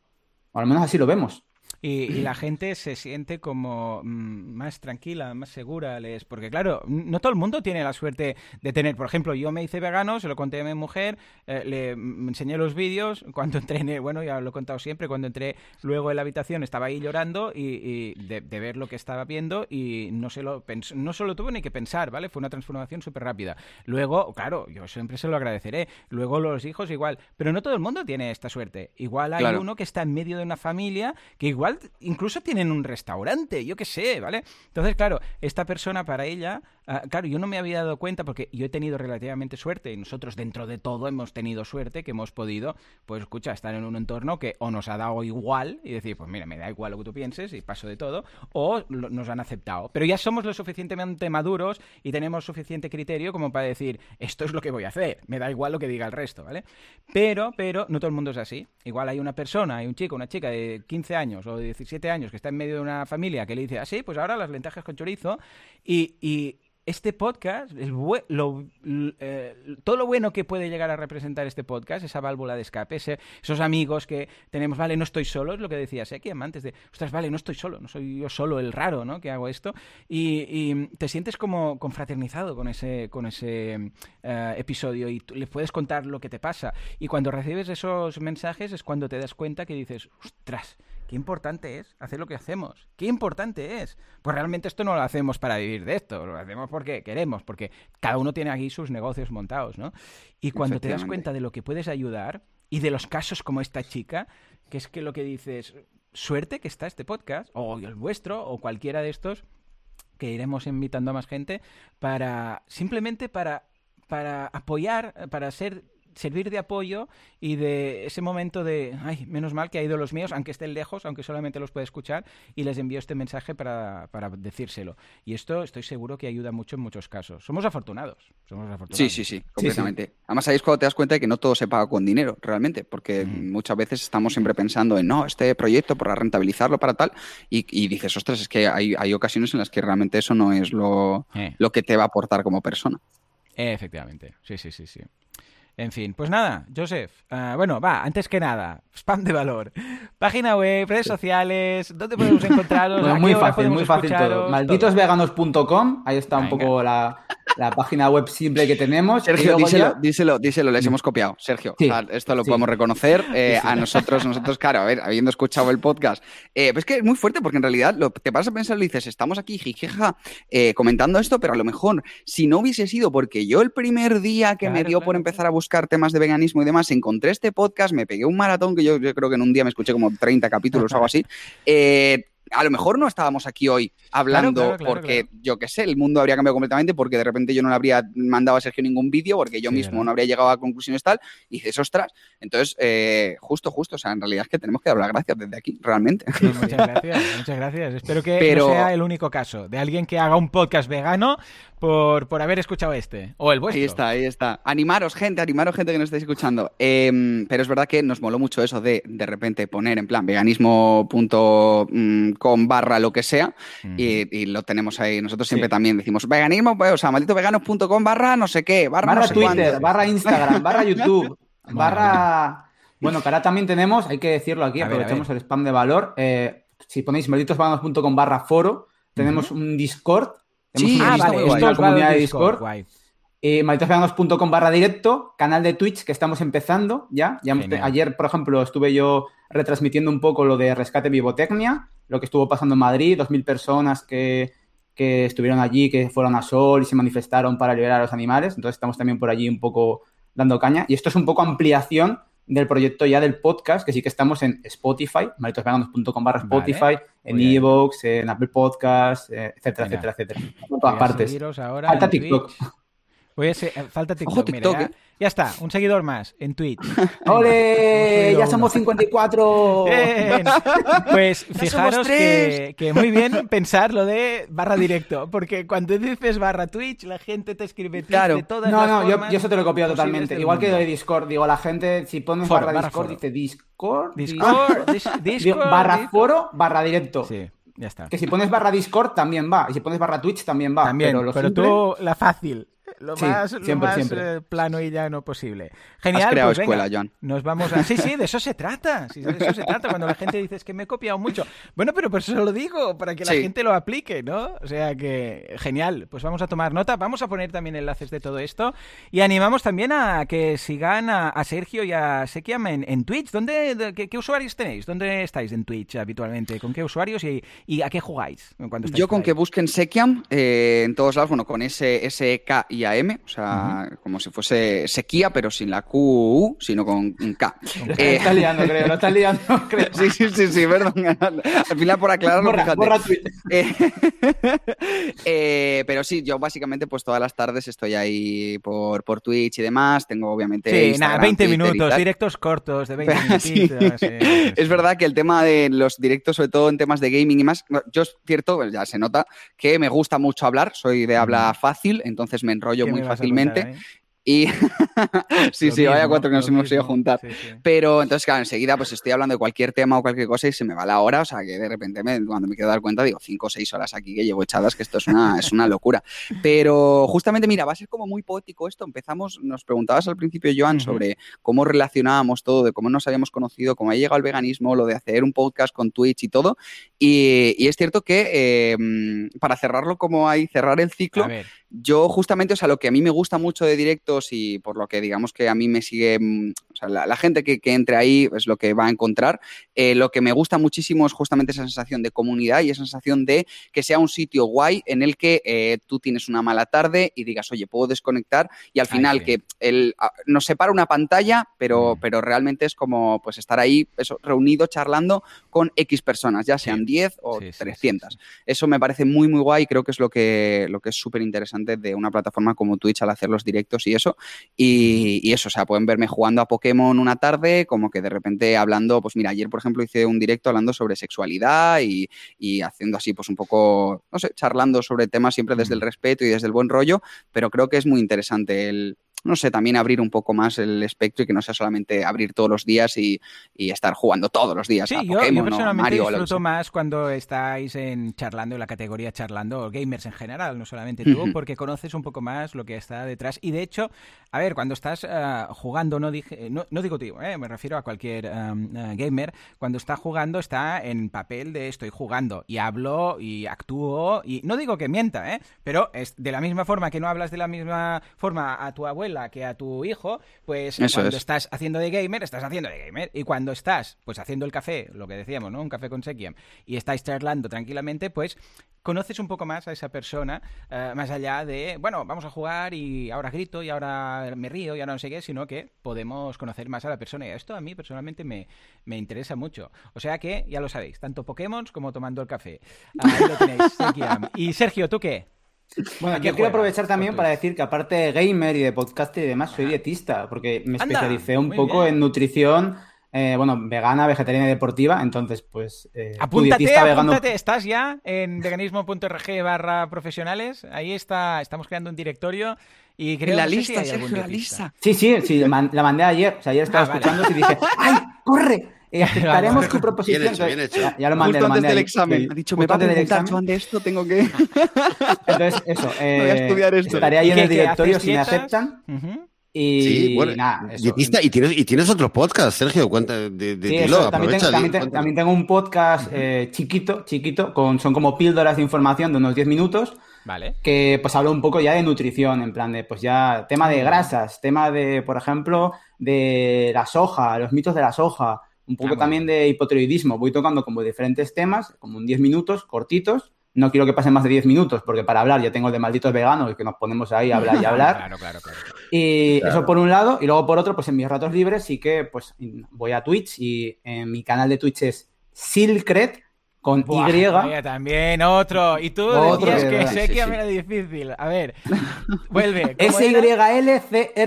O al menos así lo vemos. Y, la gente se siente como mm, más tranquila, más segura. Les... Porque claro, no todo el mundo tiene la suerte de tener, por ejemplo, yo me hice vegano, se lo conté a mi mujer, eh, le enseñé los vídeos, [laughs] cuando entré, bueno, ya lo he contado siempre, cuando entré luego en la habitación estaba ahí llorando y, de, ver lo que estaba viendo y no, se lo no solo tuve ni que pensar, ¿vale? Fue una transformación súper rápida. Luego, claro, yo siempre se lo agradeceré. Luego los hijos igual, pero no todo el mundo tiene esta suerte. Igual hay uno que está en medio de una familia que igual incluso tienen un restaurante, yo qué sé, ¿vale? Entonces, claro, esta persona para ella, ah, claro, yo no me había dado cuenta porque yo he tenido relativamente suerte y nosotros dentro de todo hemos tenido suerte que hemos podido, pues escucha, estar en un entorno que o nos ha dado igual y decir, pues mira, me da igual lo que tú pienses y paso de todo, o nos han aceptado. Pero ya somos lo suficientemente maduros y tenemos suficiente criterio como para decir, esto es lo que voy a hacer, me da igual lo que diga el resto, ¿vale? Pero, pero no todo el mundo es así. Igual hay una persona, hay un chico, una chica de 15 años o de 17 años que está en medio de una familia que le dice, así, ah, pues ahora las lentejas con chorizo y, y este podcast, lo, eh, todo lo bueno que puede llegar a representar este podcast, esa válvula de escape, esos amigos que tenemos, vale, no estoy solo, es lo que decía Sekiam antes de, ostras, vale, no estoy solo, no soy yo solo el raro, ¿no? Que hago esto. Y, te sientes como confraternizado con ese, con ese eh, episodio y le puedes contar lo que te pasa. Y cuando recibes esos mensajes es cuando te das cuenta que dices, ostras, qué importante es hacer lo que hacemos. Qué importante es. Pues realmente esto no lo hacemos para vivir de esto, lo hacemos porque queremos, porque cada uno tiene aquí sus negocios montados, ¿no? Y cuando te das cuenta de lo que puedes ayudar y de los casos como esta chica, que es que lo que dices, suerte que está este podcast, o el vuestro, o cualquiera de estos, que iremos invitando a más gente, para simplemente para, para apoyar, para ser servir de apoyo y de ese momento de, ay, menos mal que ha ido los míos, aunque estén lejos, aunque solamente los pueda escuchar, y les envío este mensaje para, para decírselo. Y esto estoy seguro que ayuda mucho en muchos casos. Somos afortunados. Somos afortunados. Sí, sí, sí, completamente. Además, ahí es cuando te das cuenta de que no todo se paga con dinero, realmente, porque muchas veces estamos siempre pensando en, no, este proyecto para rentabilizarlo, para tal, y, dices, ostras, es que hay, hay, ocasiones en las que realmente eso no es lo, eh. lo que te va a aportar como persona. Efectivamente, sí, sí, sí, sí. En fin, pues nada, Joseph. Ah, bueno, va, antes que nada, spam de valor. [laughs] Página web, redes sociales, ¿dónde podemos encontrarlos? [laughs] muy fácil, muy fácil todo. Malditosveganos.com, ahí está un poco la, la página web simple que tenemos. Sergio, díselo, díselo, díselo, les hemos copiado. Sergio, esto lo podemos reconocer. Eh, a nosotros, nosotros, claro, a ver, habiendo escuchado el podcast, eh, pues que es muy fuerte porque en realidad lo, te vas a pensar y dices, estamos aquí, jijeja, eh, comentando esto, pero a lo mejor si no hubiese sido porque yo el primer día que me dio por empezar a buscar temas de veganismo y demás, encontré este podcast, me pegué un maratón que yo, yo creo que en un día me escuché como 30 capítulos o algo así. [laughs] Eh, a lo mejor no estábamos aquí hoy hablando porque, yo qué sé, el mundo habría cambiado completamente porque de repente yo no le habría mandado a Sergio ningún vídeo porque yo mismo no habría llegado a conclusiones tal y dices, ostras. Entonces, eh, justo, justo, o sea, en realidad es que tenemos que dar las gracias desde aquí, realmente. muchas gracias, muchas gracias. Espero que no sea el único caso de alguien que haga un podcast vegano por, por haber escuchado este o el vuestro. Ahí está, ahí está. Animaros, gente, animaros, gente que nos estáis escuchando. Em, pero es verdad que nos moló mucho eso de de repente poner en plan veganismo.com barra lo que sea y, lo tenemos ahí. Nosotros siempre también decimos veganismo, pues, o sea, malditoveganos.com barra no sé qué, barra, Twitter, barra Instagram, barra [laughs] YouTube, barra... Bueno, que ahora también tenemos, hay que decirlo aquí, aprovechamos el spam de valor. Eh, si ponéis malditosveganos.com barra foro, tenemos un Discord Sí, ah, vale, la comunidad de Discord. Eh, barra directo, canal de Twitch que estamos empezando ya. ya ayer, por ejemplo, estuve yo retransmitiendo un poco lo de Rescate Vivotecnia, lo que estuvo pasando en Madrid, 2.000 personas que, que estuvieron allí, que fueron a Sol y se manifestaron para liberar a los animales. Entonces estamos también por allí un poco dando caña. Y esto es un poco ampliación del proyecto ya del podcast, que sí que estamos en Spotify, malitosveganos.com barra Spotify, en Evox, en Apple Podcasts, eh, etcétera, etcétera, etcétera, En todas partes. Falta TikTok. Falta TikTok. Mira, ¿eh? Ya está, un seguidor más en Twitch. [laughs] ¡Ole! ¡Ya somos 54! Pues [laughs] fijaros que, muy bien [laughs] pensar lo de barra directo, porque cuando dices barra Twitch, la gente te escribe claro. de todas no, las No, yo, yo, eso te lo he copiado totalmente. Igual que de Discord, digo, la gente, si pones barra, Discord, dice Discord. Discord, Discord. barra foro, barra directo. Sí. Ya está. Que si pones barra Discord también va. Y si pones barra Twitch también va. También, pero, pero tú la fácil. Lo más, eh, plano y llano posible. Genial. Has creado pues escuela, John. Nos vamos a. Sí, sí, de eso se trata. de eso se trata. Cuando la gente dice es que me he copiado mucho. Bueno, pero por eso lo digo, para que la gente lo aplique, ¿no? O sea que, genial. Pues vamos a tomar nota. Vamos a poner también enlaces de todo esto. Y animamos también a que sigan a, Sergio y a Sekiam en, Twitch. ¿Dónde, qué, usuarios tenéis? ¿Dónde estáis en Twitch habitualmente? ¿Con qué usuarios y, a qué jugáis? Cuando Yo con que busquen Sekiam eh, en todos lados, bueno, con S, S, K y M, o sea, como si fuese Sequía, pero sin la Q, sino con K. Eh, está liando, creo, lo está liando, [laughs] creo. Sí, sí, sí, sí, perdón. Al final, por aclararlo, borra, borra eh, [laughs] eh, pero sí, yo básicamente, pues todas las tardes estoy ahí por, por Twitch y demás. Tengo, obviamente. Sí, nada, 20 minutos, directos cortos de 20 [laughs] minutos. Es verdad que el tema de los directos, sobre todo en temas de gaming y más, yo es cierto, ya se nota que me gusta mucho hablar, soy de habla fácil, entonces me enrollo muy fácilmente. Y [laughs] sí, sí, vaya cuatro que nos hemos ido a juntar. Pero entonces, claro, enseguida pues estoy hablando de cualquier tema o cualquier cosa y se me va la hora, o sea que de repente me, cuando me quiero dar cuenta digo cinco o seis horas aquí que llevo echadas, que esto es una, es una locura. Pero justamente, mira, va a ser como muy poético esto. Empezamos, nos preguntabas al principio, Joan, sobre cómo relacionábamos todo, de cómo nos habíamos conocido, cómo ha llegado el veganismo, lo de hacer un podcast con Twitch y todo. Y, es cierto que em, para cerrarlo como hay, cerrar el ciclo, yo justamente, o sea, lo que a mí me gusta mucho de directos y por lo que digamos que a mí me sigue, mm, sea, la, gente que, entre ahí es lo que va a encontrar, eh, lo que me gusta muchísimo es justamente esa sensación de comunidad y esa sensación de que sea un sitio guay en el que eh, tú tienes una mala tarde y digas, oye, puedo desconectar y al final que el, nos separa una pantalla, pero, mm. pero realmente es como pues estar ahí eso, reunido charlando con X personas, ya sean 10 o 300. Eso me parece muy, muy guay y creo que es lo que, lo que es súper interesante de una plataforma como Twitch al hacer los directos y eso. Y, eso, o sea, pueden verme jugando a Pokémon una tarde, como que de repente hablando, pues mira, ayer por ejemplo hice un directo hablando sobre sexualidad y, y haciendo así, pues un poco, no sé, charlando sobre temas siempre desde el respeto y desde el buen rollo, pero creo que es muy interesante el, no sé, también abrir un poco más el espectro y que no sea solamente abrir todos los días y, estar jugando todos los días. Sí, a yo, yo, personalmente disfruto más cuando estáis en charlando, en la categoría charlando, gamers en general, no solamente tú, porque conoces un poco más lo que está detrás. Y de hecho, a ver, cuando estás eh, jugando, no, dije, no, digo tú, eh, me refiero a cualquier um, eh, gamer, cuando está jugando está en papel de estoy jugando y hablo y actúo y no digo que mienta, ¿eh? pero es de la misma forma que no hablas de la misma forma a tu abuelo que a tu hijo, pues cuando estás haciendo de gamer, estás haciendo de gamer. Y cuando estás, pues haciendo el café, lo que decíamos, ¿no? Un café con Sekiam, y estáis charlando tranquilamente, pues conoces un poco más a esa persona, eh, más allá de, bueno, vamos a jugar y ahora grito y ahora me río y ahora no sé qué, sino que podemos conocer más a la persona. Y esto a mí personalmente me, me interesa mucho. O sea que, ya lo sabéis, tanto Pokémon como tomando el café. Ahí lo tenéis, [laughs] Sekiam. Y Sergio, ¿tú qué? Bueno, yo quiero aprovechar también para decir que aparte de gamer y de podcaster y demás, soy dietista, porque me especialicé un poco en nutrición, eh, bueno, vegana, vegetariana y deportiva, entonces pues... Eh, apúntate, apúntate, estás ya en veganismo.org barra profesionales, ahí está, estamos creando un directorio y creo la lista, la lista. Sí, sí, sí, la mandé ayer, o sea, ayer estaba ah, escuchando y [laughs] dije, ¡ay, corre! [laughs] Eh, aceptaremos tu proposición. Bien hecho, bien Ya, lo mandé, lo mandé antes del examen. Ha dicho, me va a preguntar Joan de esto, tengo que... [laughs] Entonces, eso. Eh, [laughs] Voy a estudiar esto. Estaré ahí en el directorio si me aceptan. Y sí, bueno, nada, y, tienes, y tienes otro podcast, Sergio, cuenta de, de sí, también, tengo, también, tengo, un podcast eh, chiquito, chiquito, con, son como píldoras de información de unos 10 minutos. Vale. Que pues hablo un poco ya de nutrición, en plan de, pues ya, tema de grasas, tema de, por ejemplo, de la soja, los mitos de la soja, un poco ah, también de hipotiroidismo. Voy tocando como diferentes temas, como en 10 minutos, cortitos. No quiero que pasen más de 10 minutos, porque para hablar ya tengo el de malditos veganos, que nos ponemos ahí a hablar y [laughs] hablar. claro, claro, claro. Y eso por un lado, y luego por otro, pues en mis ratos libres sí que pues voy a Twitch y en mi canal de Twitch es Silcret, con Y. también otro. Y tú decías que, sé que era difícil. A ver, vuelve. [laughs] S-Y-L-C-R-E-D.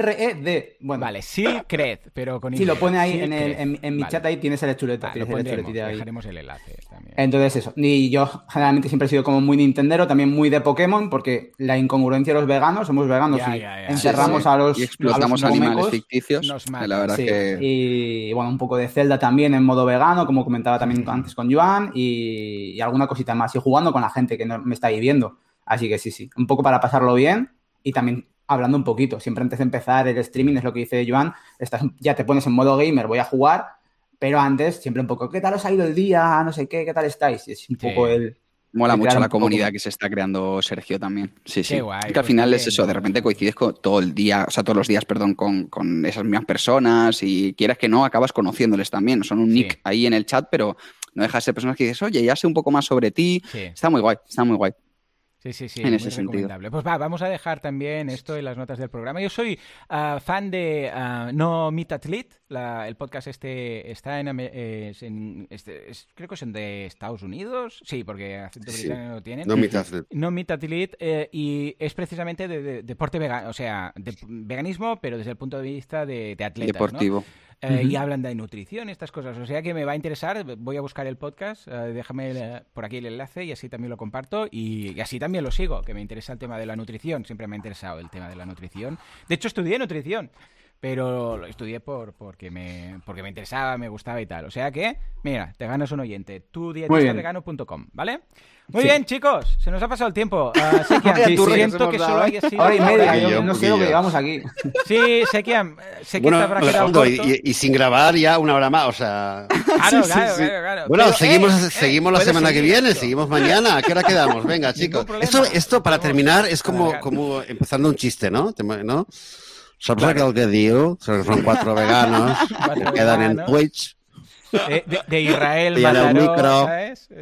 Bueno. Vale, Silcred, pero con Y. Sí, lo pone ahí en, el, en, mi chat, ahí tienes el chuleta. lo pondremos, dejaremos el enlace también. Entonces eso. Y yo generalmente siempre he sido como muy nintendero, también muy de Pokémon, porque la incongruencia de los veganos, somos veganos y encerramos a los Y explotamos animales ficticios. La verdad que... Y bueno, un poco de Zelda también en modo vegano, como comentaba también antes con Joan, y y, alguna cosita más. Y jugando con la gente que no me está viviendo. Así que sí, sí. Un poco para pasarlo bien y también hablando un poquito. Siempre antes de empezar el streaming, es lo que dice Joan, estás, ya te pones en modo gamer, voy a jugar, pero antes siempre un poco, ¿qué tal os ha ido el día? No sé qué, ¿qué tal estáis? es un poco el... Mola mucho la comunidad que se está creando Sergio también. Sí, sí. que al final es eso, de repente coincides con todo el día, o sea, todos los días, perdón, con, con esas mismas personas y quieras que no, acabas conociéndoles también. Son un nick ahí en el chat, pero no dejas de ser personas que dices, oye, ya sé un poco más sobre ti. Está muy guay, está muy guay. Sí, sí, sí. En ese sentido. Pues va, vamos a dejar también esto en las notas del programa. Yo soy ah, fan de uh, No Meet Athlete. el podcast este está en, en este, creo que es en de Estados Unidos. Sí, porque acento británico lo tienen. No Meet Athlete. No Meet Athlete eh, y es precisamente de, deporte vegano, o sea, de veganismo, pero desde el punto de vista de, de atletas. Deportivo. Eh, y hablan de nutrición y estas cosas. O sea que me va a interesar, voy a buscar el podcast, eh, déjame por aquí el enlace y así también lo comparto y, así también lo sigo, que me interesa el tema de la nutrición, siempre me ha interesado el tema de la nutrición. De hecho, estudié nutrición pero lo estudié por, porque, me, porque me interesaba, me gustaba y tal. O sea que, mira, te ganas un oyente, tudietistavegano.com, ¿vale? Muy bien, chicos, se nos ha pasado el tiempo. [laughs] Uh, siento que solo haya sido... Ahora y media, no sé lo que llevamos aquí. [laughs] Sí, Sekian, sé que bueno, habrá quedado. Y, y, sin grabar ya una hora más, o sea... Claro, [laughs] claro, claro, Bueno, seguimos, eh, seguimos la semana que viene, seguimos mañana. ¿A qué hora quedamos? Venga, chicos. Esto, esto, para terminar, es como, como empezando un chiste, ¿no? ¿No? ¿Sabes claro. que digo? Son cuatro veganos [laughs] que quedan en Twitch. De, Israel, y el micro,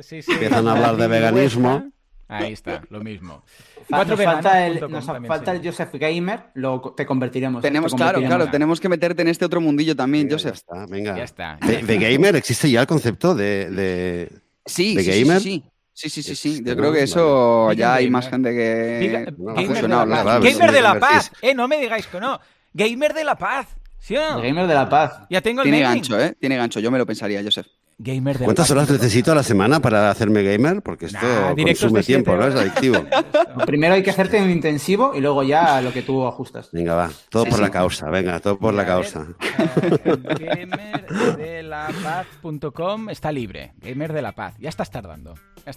Sí, sí, empiezan a hablar de veganismo. Ahí está, lo mismo. Cuatro nos falta el, nos falta el Joseph Gamer, lo, te convertiremos. Tenemos, claro, claro, tenemos que meterte en este otro mundillo también, Joseph. Ya está, venga. Ya está. De, gamer existe ya el concepto de, de, sí, de sí, gamer. Sí, sí, sí. Sí, sí, Yo creo que eso ya hay más gente que ha funcionado. Gamer de la paz. Eh, no me digáis que no. Gamer de la paz. ¿Sí Gamer de la paz. Ya tengo el Tiene gancho, ¿eh? Tiene gancho. Yo me lo pensaría, Joseph. Gamer de ¿Cuántas horas necesito a la semana para hacerme gamer? Porque esto consume tiempo, ¿no? Es adictivo. [laughs] Primero hay que hacerte un intensivo y luego ya lo que tú ajustas. Venga, va. Todo por la causa. Venga, todo por la causa. Gamerdelapaz.com está libre. Gamer de la Paz. Ya estás tardando.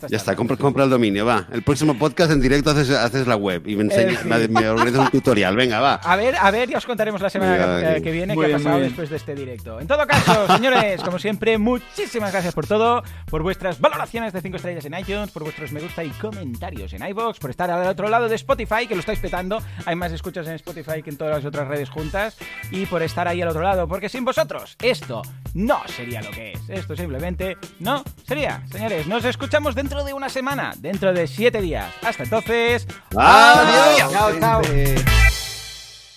Ya está, compra, el dominio, va. El próximo podcast en directo haces, la web y me, enseñas, me, organizas un tutorial. Venga, va. A ver, a ver, ya os contaremos la semana que, viene qué ha pasado después de este directo. En todo caso, señores, como siempre, muchísimas gracias por todo, por vuestras valoraciones de 5 estrellas en iTunes, por vuestros me gusta y comentarios en iVoox, por estar al otro lado de Spotify, que lo estáis petando. Hay más escuchas en Spotify que en todas las otras redes juntas. Y por estar ahí al otro lado, porque sin vosotros esto no sería lo que es. Esto simplemente no sería. Señores, nos escuchamos dentro de una semana, dentro de siete días. Hasta entonces. Adiós. Chao, chao.